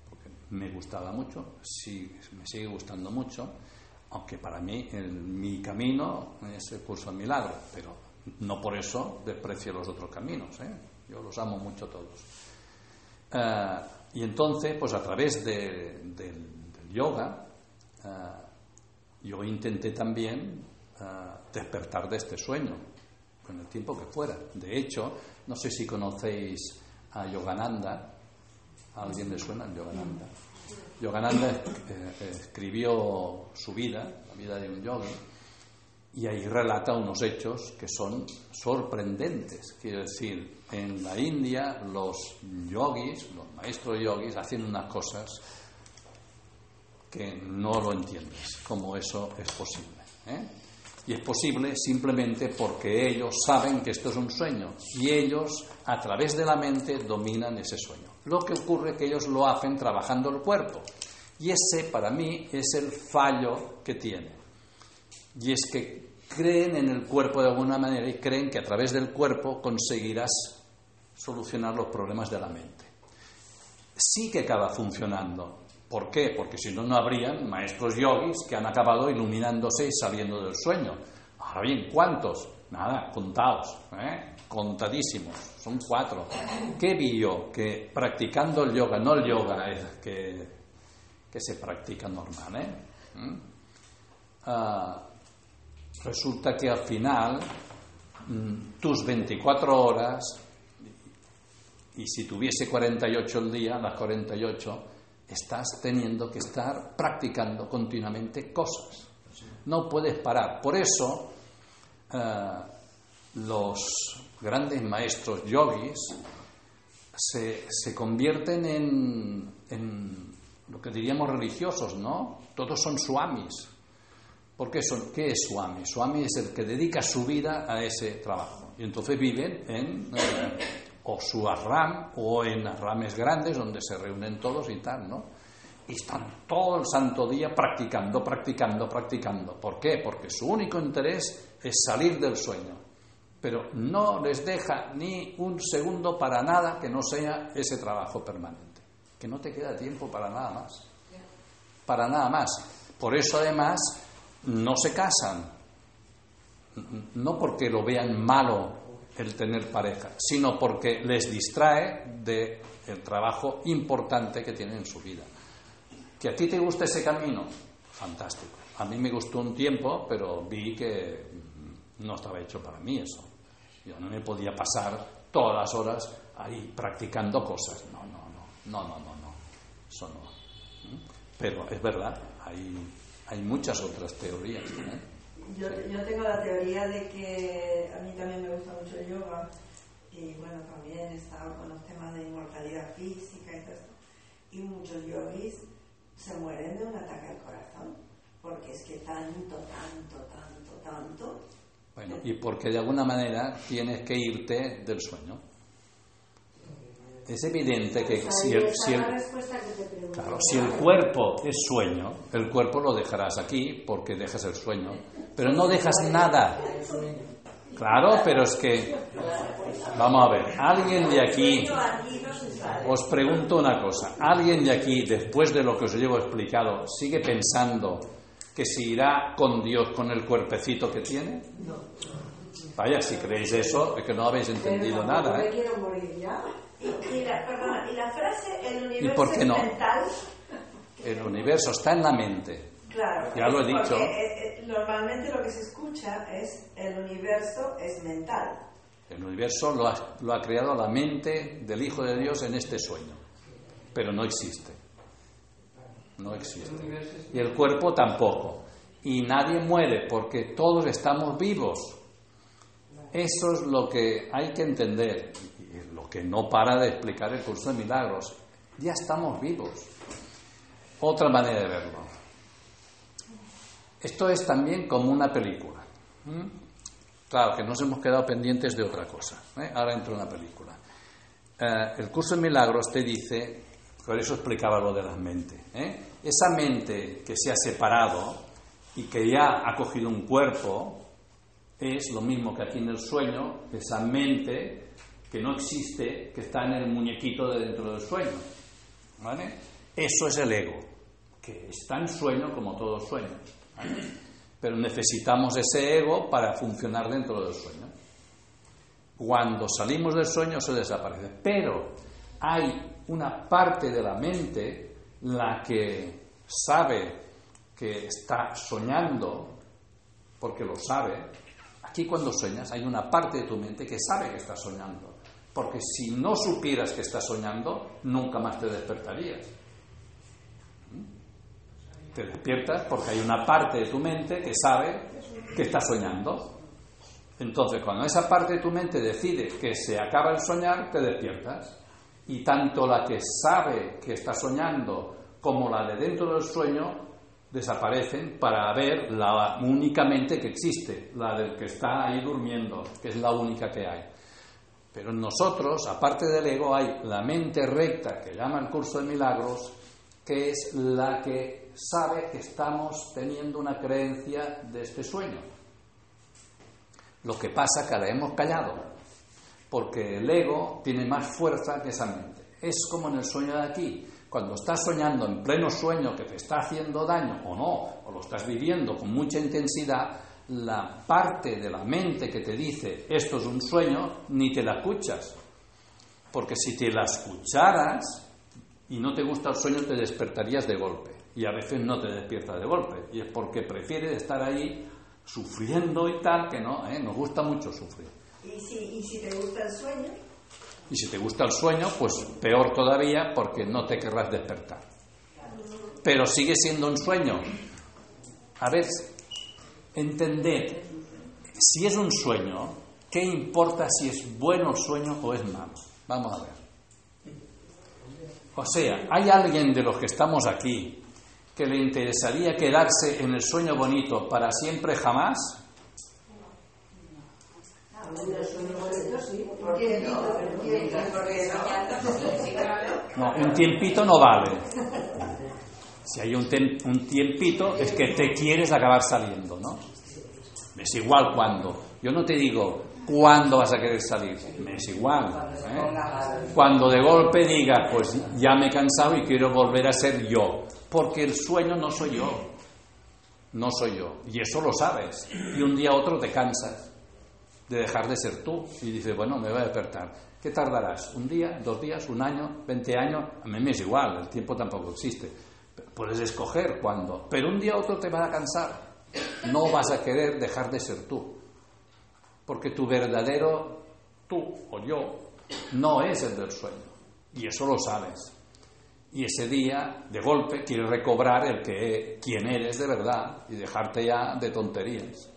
porque me gustaba mucho, sí, me sigue gustando mucho, aunque para mí mi camino es el curso de milagro, pero no por eso desprecio los otros caminos, ¿eh? yo los amo mucho todos. Ah, y entonces, pues a través de- del, yoga, ah, yo intenté también ah, despertar de este sueño, con el tiempo que fuera. De hecho, no sé si conocéis a Yogananda, ¿a alguien le suena Yogananda? Yogananda eh, escribió su vida, la vida de un yogi, y ahí relata unos hechos que son sorprendentes. Quiero decir, en la India los yogis, los maestros yogis, hacen unas cosas que no lo entiendes, cómo eso es posible. ¿eh? Y es posible simplemente porque ellos saben que esto es un sueño y ellos a través de la mente dominan ese sueño. Lo que ocurre es que ellos lo hacen trabajando el cuerpo. Y ese para mí es el fallo que tiene. Y es que creen en el cuerpo de alguna manera y creen que a través del cuerpo conseguirás solucionar los problemas de la mente. Sí que acaba funcionando. ¿Por qué? Porque si no, no habrían maestros yogis que han acabado iluminándose y saliendo del sueño. Ahora bien, ¿cuántos? Nada, contados, ¿eh? contadísimos, son cuatro. ¿Qué vi yo? Que practicando el yoga, no el yoga es que, que se practica normal, ¿eh? ¿Mm? Ah, resulta que al final mm, tus 24 horas, y si tuviese 48 el día, las 48, estás teniendo que estar practicando continuamente cosas. No puedes parar. Por eso, eh, los grandes maestros yogis se, se convierten en, en lo que diríamos religiosos, ¿no? Todos son swamis. ¿Por qué, son, qué es swami? Swami es el que dedica su vida a ese trabajo. Y entonces viven en eh, o su ashram o en ashrames grandes donde se reúnen todos y tal, ¿no? Y están todo el santo día practicando, practicando, practicando. ¿Por qué? Porque su único interés es salir del sueño. Pero no les deja ni un segundo para nada que no sea ese trabajo permanente. Que no te queda tiempo para nada más. Para nada más. Por eso además no se casan. No porque lo vean malo el tener pareja, sino porque les distrae del trabajo importante que tienen en su vida. ¿Que a ti te gusta ese camino? Fantástico. A mí me gustó un tiempo, pero vi que no estaba hecho para mí eso. Yo no me podía pasar todas las horas ahí practicando cosas. No, no, no, no, no, no, no. Eso no. ¿Mm? Pero es verdad, hay, hay muchas otras teorías. ¿eh?
Yo, yo tengo la teoría de que a mí también me gusta mucho el yoga y bueno, también he estado con los temas de inmortalidad física y todo esto. Y muchos yogis se mueren de un ataque al corazón porque es que tanto, tanto,
y porque de alguna manera tienes que irte del sueño. Es evidente que
Pues
si. Claro, el cuerpo es sueño, el cuerpo lo dejarás aquí porque dejas el sueño, pero no dejas nada. Claro, pero es que, vamos a ver, alguien de aquí, os pregunto una cosa, ¿alguien de aquí, después de lo que os llevo explicado, sigue pensando que se irá con Dios con el cuerpecito que tiene? Vaya, si creéis eso, es que no habéis entendido nada,
Me
¿eh?
quiero morir ya.
Y, y la, perdona, y la frase, el universo
por qué
es
no?
mental,
El universo está en la mente.
claro.
Ya lo he dicho.
eh, eh, normalmente lo que se escucha es el universo es mental.
El universo lo ha, lo ha creado la mente del Hijo de Dios en este sueño, pero no existe. No existe. Y el cuerpo tampoco. Y nadie muere porque todos estamos vivos. Eso es lo que hay que entender, y lo que no para de explicar el curso de milagros. Ya estamos vivos. Otra manera de verlo. Esto es también como una película. Claro, que nos hemos quedado pendientes de otra cosa. ¿eh? Ahora entra una película. Eh, el curso de milagros te dice, por eso explicaba lo de la mente, ¿eh? esa mente que se ha separado y que ya ha cogido un cuerpo, es lo mismo que aquí en el sueño, esa mente que no existe, que está en el muñequito de dentro del sueño. ¿Vale? Eso es el ego, que está en sueño como todo sueño. Pero necesitamos ese ego para funcionar dentro del sueño. Cuando salimos del sueño se desaparece. Pero hay una parte de la mente la que sabe que está soñando, porque lo sabe. Aquí cuando sueñas hay una parte de tu mente que sabe que está soñando. Porque si no supieras que estás soñando, nunca más te despertarías. Te despiertas porque hay una parte de tu mente que sabe que está soñando. Entonces, cuando esa parte de tu mente decide que se acaba el soñar, te despiertas. Y tanto la que sabe que está soñando como la de dentro del sueño desaparecen para ver la única mente que existe, la del que está ahí durmiendo, que es la única que hay. Pero en nosotros, aparte del ego, hay la mente recta que llama el curso de milagros, que es la que sabe que estamos teniendo una creencia de este sueño. Lo que pasa que la hemos callado, porque el ego tiene más fuerza que esa mente. Es como en el sueño de aquí. Cuando estás soñando en pleno sueño que te está haciendo daño o no, o lo estás viviendo con mucha intensidad, la parte de la mente que te dice esto es un sueño, ni te la escuchas. Porque si te la escucharas y no te gusta el sueño, te despertarías de golpe. Y a veces no te despierta de golpe. Y es porque prefieres estar ahí sufriendo y tal, que no, ¿eh? nos gusta mucho sufrir.
Y si, te gusta el sueño,
Y si te gusta el sueño, pues peor todavía porque no te querrás despertar. Pero sigue siendo un sueño. A ver, entended, si es un sueño, ¿qué importa si es bueno sueño o es malo? Vamos a ver. O sea, ¿hay alguien de los que estamos aquí que le interesaría quedarse en el sueño bonito para siempre jamás? No, un tiempito no vale. Si hay un, un tiempito es que te quieres acabar saliendo, ¿no? Es igual cuándo. Yo no te digo cuándo vas a querer salir, me es igual. ¿eh? Cuando de golpe digas, pues ya me he cansado y quiero volver a ser yo, porque el sueño no soy yo, no soy yo, y eso lo sabes. Y un día a otro te cansas de dejar de ser tú y dices, bueno, me voy a despertar. ¿Qué tardarás? ¿Un día, dos días, un año, veinte años? A mí me es igual, el tiempo tampoco existe. Puedes escoger cuándo, pero un día a otro te vas a cansar. No vas a querer dejar de ser tú, porque tu verdadero tú o yo no es el del sueño, y eso lo sabes. Y ese día, de golpe, quieres recobrar el que quién eres de verdad y dejarte ya de tonterías.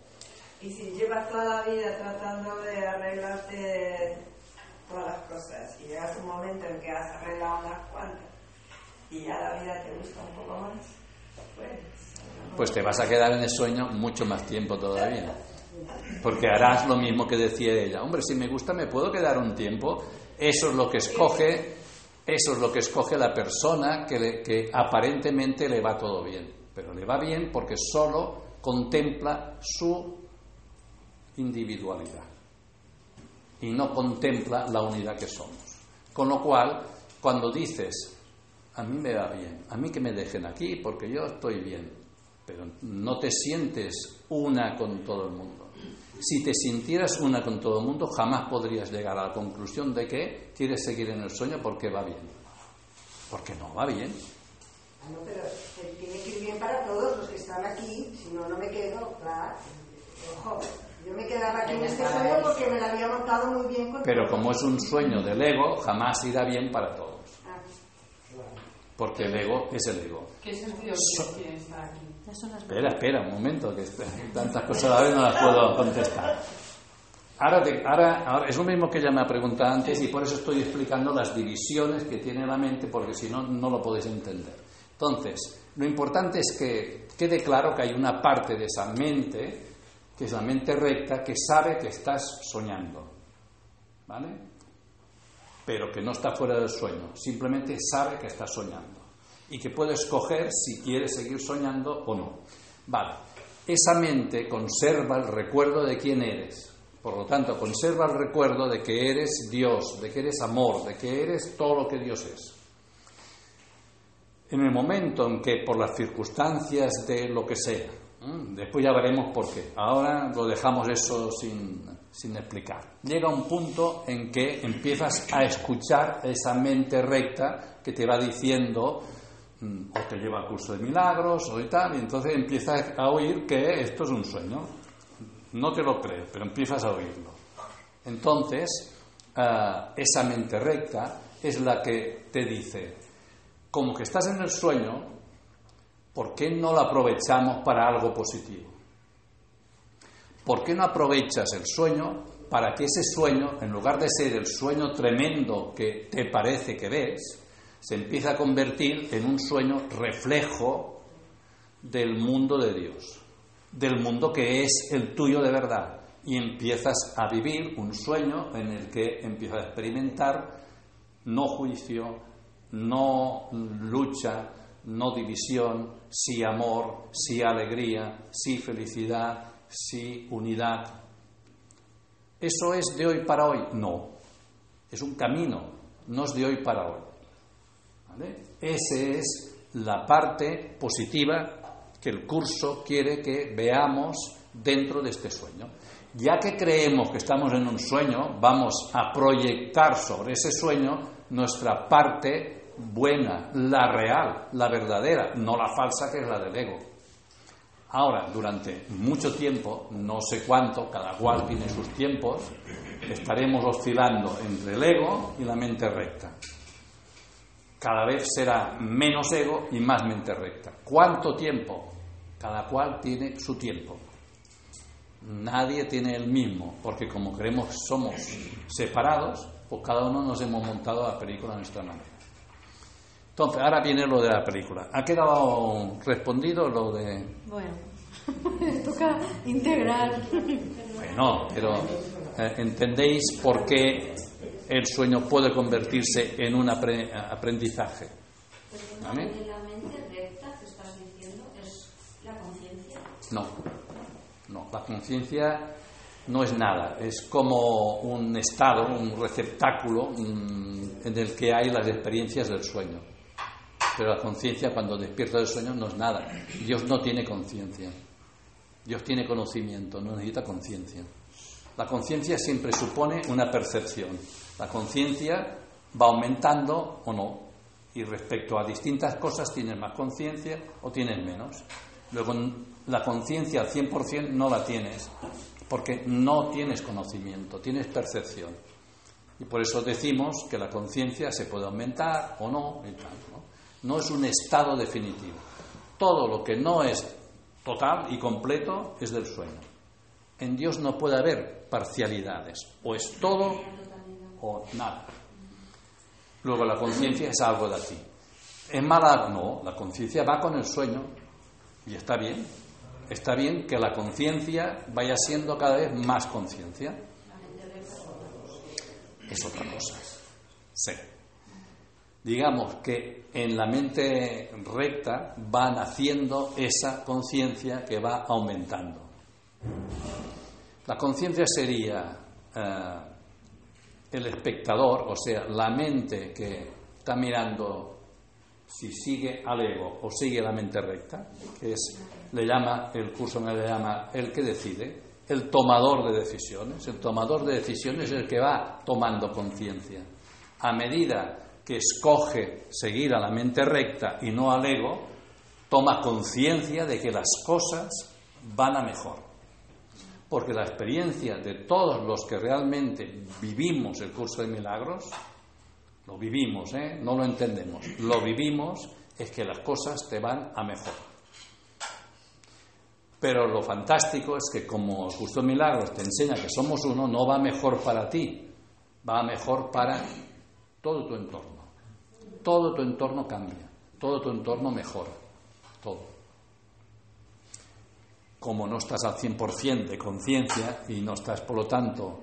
Y si llevas toda la vida tratando de arreglarte todas las cosas y llegas un momento en que has arreglado unas cuantas y ya la vida te gusta un poco más, pues...
pues te vas a quedar en el sueño mucho más tiempo todavía. Porque harás lo mismo que decía ella. Hombre, si me gusta, me puedo quedar un tiempo. Eso es lo que escoge, eso es lo que escoge la persona que, le- que aparentemente le va todo bien. Pero le va bien porque solo contempla su individualidad y no contempla la unidad que somos. Con lo cual, cuando dices, a mí me va bien, a mí que me dejen aquí porque yo estoy bien, pero no te sientes una con todo el mundo. Si te sintieras una con todo el mundo, jamás podrías llegar a la conclusión de que quieres seguir en el sueño porque va bien. Porque no va bien.
Ah, No, pero tiene que ir bien para todos los que están aquí, si no, no me quedo, claro. Ojo, yo me quedaba aquí en este sueño porque me la había montado muy bien con
Pero como es un sueño del ego, jamás irá bien para todos.
Ah,
Porque el ego es el ego.
¿Qué sentido
So-
tiene estar aquí?
Ya
Espera, espera, un momento, que tantas cosas a la vez no las puedo contestar. Ahora, te- ahora, ahora, es lo mismo que ella me ha preguntado antes y por eso estoy explicando las divisiones que tiene la mente, porque si no, no lo podéis entender. Entonces, lo importante es que quede claro que hay una parte de esa mente, que es la mente recta, que sabe que estás soñando. ¿Vale? Pero que no está fuera del sueño, simplemente sabe que estás soñando y que puede escoger si quiere seguir soñando o no. Vale, esa mente conserva el recuerdo de quién eres. Por lo tanto, conserva el recuerdo de que eres Dios, de que eres amor, de que eres todo lo que Dios es. En el momento en que por las circunstancias de lo que sea. Después ya veremos por qué, ahora lo dejamos eso sin, sin explicar, llega un punto en que empiezas a escuchar esa mente recta que te va diciendo, mm, o te lleva al curso de milagros o y tal, y entonces empiezas a oír que esto es un sueño. No te lo crees, pero empiezas a oírlo. Entonces, ah, esa mente recta es la que te dice, como que estás en el sueño, ¿por qué no lo aprovechamos para algo positivo? ¿Por qué no aprovechas el sueño para que ese sueño, en lugar de ser el sueño tremendo que te parece que ves, se empiece a convertir en un sueño reflejo del mundo de Dios, del mundo que es el tuyo de verdad? Y empiezas a vivir un sueño en el que empiezas a experimentar no juicio, no lucha, no división, sí amor, sí alegría, sí felicidad, sí unidad. ¿Eso es de hoy para hoy? No. Es un camino, no es de hoy para hoy. ¿Vale? Esa es la parte positiva que el curso quiere que veamos dentro de este sueño. Ya que creemos que estamos en un sueño, vamos a proyectar sobre ese sueño nuestra parte buena, la real, la verdadera, no la falsa que es la del ego. Ahora, durante mucho tiempo, no sé cuánto, cada cual tiene sus tiempos, estaremos oscilando entre el ego y la mente recta. Cada vez será menos ego y más mente recta. ¿Cuánto tiempo? Cada cual tiene su tiempo. Nadie tiene el mismo, porque como creemos somos separados, pues cada uno nos hemos montado la película a nuestra manera. Entonces, ahora viene lo de la película. ¿Ha quedado respondido lo de.?
Bueno, toca integrar.
Bueno, pero eh, ¿entendéis por qué el sueño puede convertirse en un apre- aprendizaje? ¿Vale?
La mente recta que estás diciendo es la conciencia.
No, no, la conciencia no es nada, es como un estado, un receptáculo mm, en el que hay las experiencias del sueño. Pero la conciencia cuando despierta del sueño no es nada. Dios no tiene conciencia. Dios tiene conocimiento, no necesita conciencia. La conciencia siempre supone una percepción. La conciencia va aumentando o no. Y respecto a distintas cosas tienes más conciencia o tienes menos. Luego, la conciencia al 100% no la tienes, porque no tienes conocimiento, tienes percepción. Y por eso decimos que la conciencia se puede aumentar o no, y tal, ¿no? No es un estado definitivo. Todo lo que no es total y completo es del sueño. En Dios no puede haber parcialidades, o es todo o nada. Luego la conciencia es algo de aquí. ¿Es mala? No, la conciencia va con el sueño y está bien. Está bien que la conciencia vaya siendo cada vez más conciencia. Es otra cosa. Sí. Digamos que en la mente recta va naciendo esa conciencia que va aumentando. La conciencia sería eh, el espectador, o sea, la mente que está mirando si sigue al ego o sigue la mente recta, que es, le llama, el curso me le llama el que decide, el tomador de decisiones. El tomador de decisiones es el que va tomando conciencia. A medida que escoge seguir a la mente recta y no al ego, toma conciencia de que las cosas van a mejor. Porque la experiencia de todos los que realmente vivimos el curso de milagros lo vivimos, ¿eh? no lo entendemos, lo vivimos, es que las cosas te van a mejor. Pero lo fantástico es que como de milagros te enseña que somos uno, no va mejor para ti, va mejor para todo tu entorno. Todo tu entorno cambia, todo tu entorno mejora, todo. Como no estás al 100% de conciencia y no estás, por lo tanto,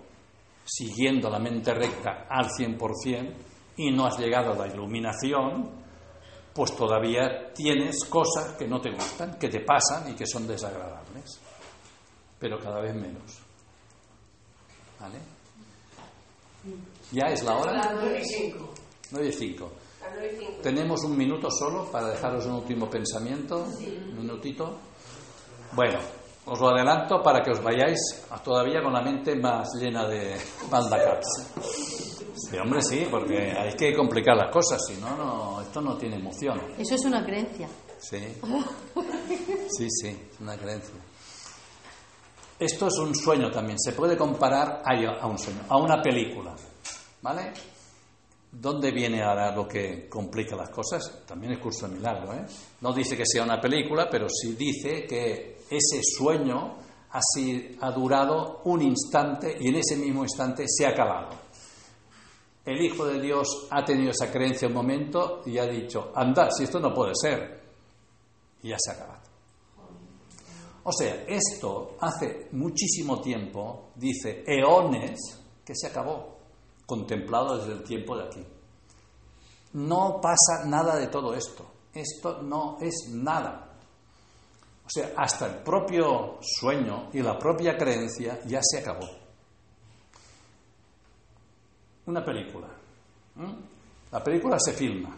siguiendo la mente recta al 100%, y no has llegado a la iluminación, pues todavía tienes cosas que no te gustan, que te pasan y que son desagradables, pero cada vez menos. ¿Vale? ¿Ya es la hora?
Las 9 y 5.
9 y 5. Tenemos un minuto solo para dejaros un último pensamiento. Un minutito. Bueno, os lo adelanto para que os vayáis todavía con la mente más llena de bandacaps. Sí, hombre, sí, porque hay que complicar las cosas, si no, no, esto no tiene emoción.
Eso es una creencia.
Sí, sí, sí, es una creencia. Esto es un sueño también, se puede comparar a, un sueño, a una película, ¿vale? ¿Dónde viene ahora lo que complica las cosas? También es curso de milagro, ¿eh? No dice que sea una película, pero sí dice que ese sueño ha, durado un instante y en ese mismo instante se ha acabado. El Hijo de Dios ha tenido esa creencia un momento y ha dicho, anda, si esto no puede ser. Y ya se ha acabado. O sea, esto hace muchísimo tiempo, dice eones, que se acabó, contemplado desde el tiempo de aquí. No pasa nada de todo esto. Esto no es nada. O sea, hasta el propio sueño y la propia creencia ya se acabó una película. La película se filma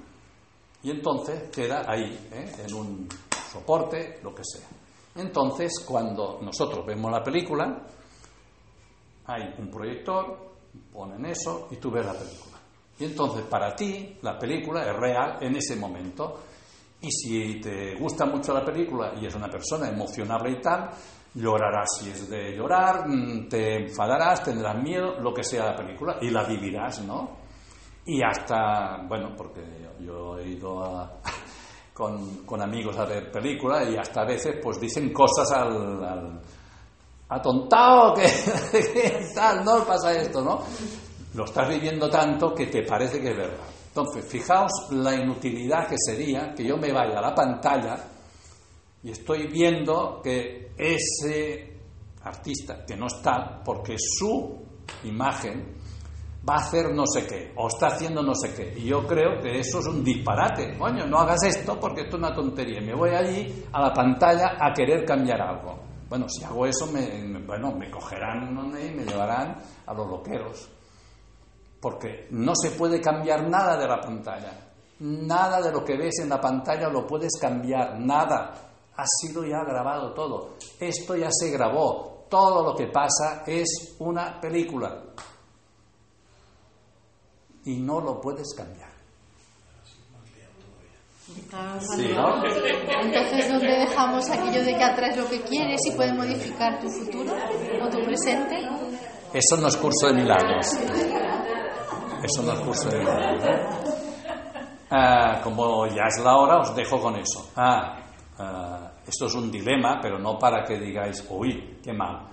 y entonces queda ahí, ¿eh? en un soporte, lo que sea. Entonces, cuando nosotros vemos la película, hay un proyector, ponen eso y tú ves la película. Y entonces, para ti, la película es real en ese momento. Y si te gusta mucho la película y es una persona emocionable y tal, llorarás si es de llorar, mm, te enfadarás, tendrás miedo, lo que sea la película, y la vivirás, ¿no? Y hasta, bueno, porque yo he ido con, amigos a ver películas y hasta a veces pues dicen cosas al atontado, que, tal, no pasa esto, ¿no? Lo estás viviendo tanto que te parece que es verdad. Entonces, fijaos la inutilidad que sería que yo me vaya a la pantalla y estoy viendo que ese artista que no está, porque su imagen va a hacer no sé qué, o está haciendo no sé qué. Y yo creo que eso es un disparate. Coño, no hagas esto porque esto es una tontería. Me voy allí a la pantalla a querer cambiar algo. Bueno, si hago eso, me, bueno, me cogerán y me llevarán a los loqueros. Porque no se puede cambiar nada de la pantalla. Nada de lo que ves en la pantalla lo puedes cambiar, nada ha sido ya grabado todo. Esto ya se grabó. Todo lo que pasa es una película. Y no lo puedes cambiar.
Entonces, ¿dónde dejamos aquello de que atraes lo que quieres y puedes modificar tu futuro o tu presente?
Eso no es curso de milagros. Eso no es curso de milagros. Ah, como ya es la hora, os dejo con eso. Ah, ah esto es un dilema, pero no para que digáis, uy, qué mal.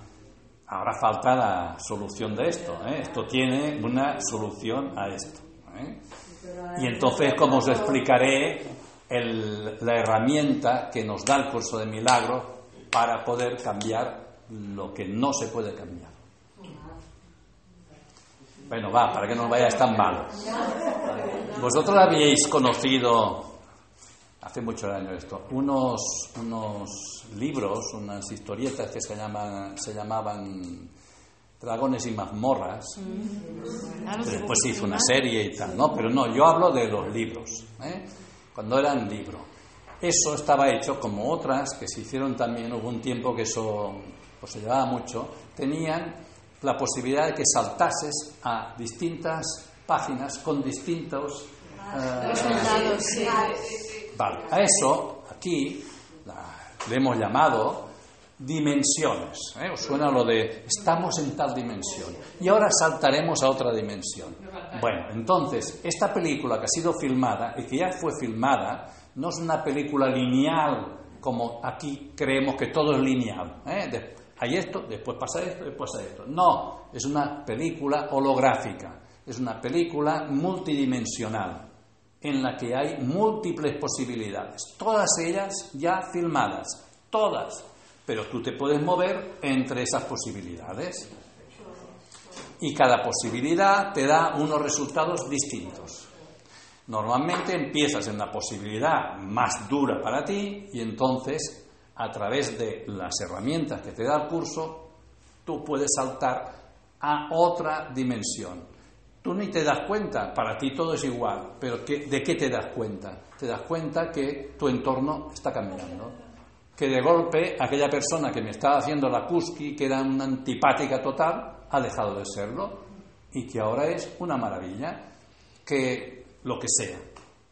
Ahora falta la solución de esto. ¿eh? Esto tiene una solución a esto. ¿eh? Y entonces, como os explicaré, la herramienta que nos da el curso de milagros para poder cambiar lo que no se puede cambiar. Bueno, va, para que no vayáis tan mal. Vosotros habíais conocido hace muchos años esto, unos, unos libros, unas historietas que se, llaman, se llamaban Dragones y mazmorras.
Claro,
Después se hizo una serie y tal, ¿no? Pero no, yo hablo de los libros, ¿eh? Cuando eran libros. Eso estaba hecho como otras que se hicieron también, hubo un tiempo que eso pues, se llevaba mucho, tenían la posibilidad de que saltases a distintas páginas con distintos... eh,
Resultados, sí.
Vale, a eso aquí la- le hemos llamado dimensiones. ¿eh? ¿Os suena lo de estamos en tal dimensión y ahora saltaremos a otra dimensión? Bueno, entonces, esta película que ha sido filmada y que ya fue filmada no es una película lineal como aquí creemos que todo es lineal. ¿eh? Hay esto, después pasa esto, después pasa esto. No, es una película holográfica, es una película multidimensional en la que hay múltiples posibilidades, todas ellas ya filmadas, todas, pero tú te puedes mover entre esas posibilidades. Y cada posibilidad te da unos resultados distintos. Normalmente empiezas en la posibilidad más dura para ti y entonces, a través de las herramientas que te da el curso, tú puedes saltar a otra dimensión. Tú ni te das cuenta, para ti todo es igual, pero ¿qué- ¿de qué te das cuenta? Te das cuenta que tu entorno está cambiando. Que de golpe aquella persona que me estaba haciendo la kuski, que era una antipática total, ha dejado de serlo y que ahora es una maravilla, que lo que sea.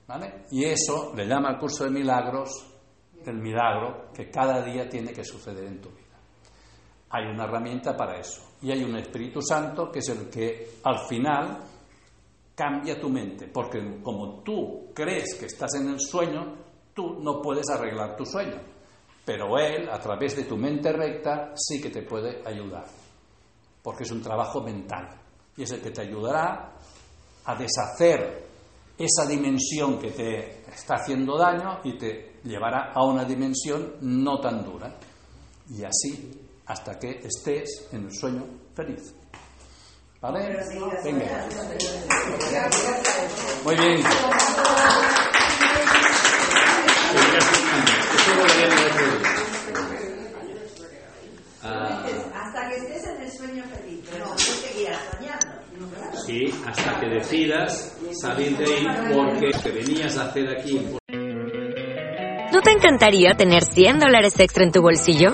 ¿vale? Y eso le llama al curso de milagros el milagro que cada día tiene que suceder en tu vida. Hay una herramienta para eso. Y hay un Espíritu Santo que es el que al final cambia tu mente. Porque como tú crees que estás en el sueño, tú no puedes arreglar tu sueño. Pero Él, a través de tu mente recta, sí que te puede ayudar. Porque es un trabajo mental. Y es el que te ayudará a deshacer esa dimensión que te está haciendo daño y te llevará a una dimensión no tan dura. Y así hasta que estés en el sueño feliz. ¿Vale? Venga. Muy bien.
Ah,
Hasta que estés en el sueño feliz, pero no seguirás soñando.
sí, hasta que decidas salir de ahí porque que venías a hacer aquí
¿No te encantaría tener 100 dólares extra en tu bolsillo?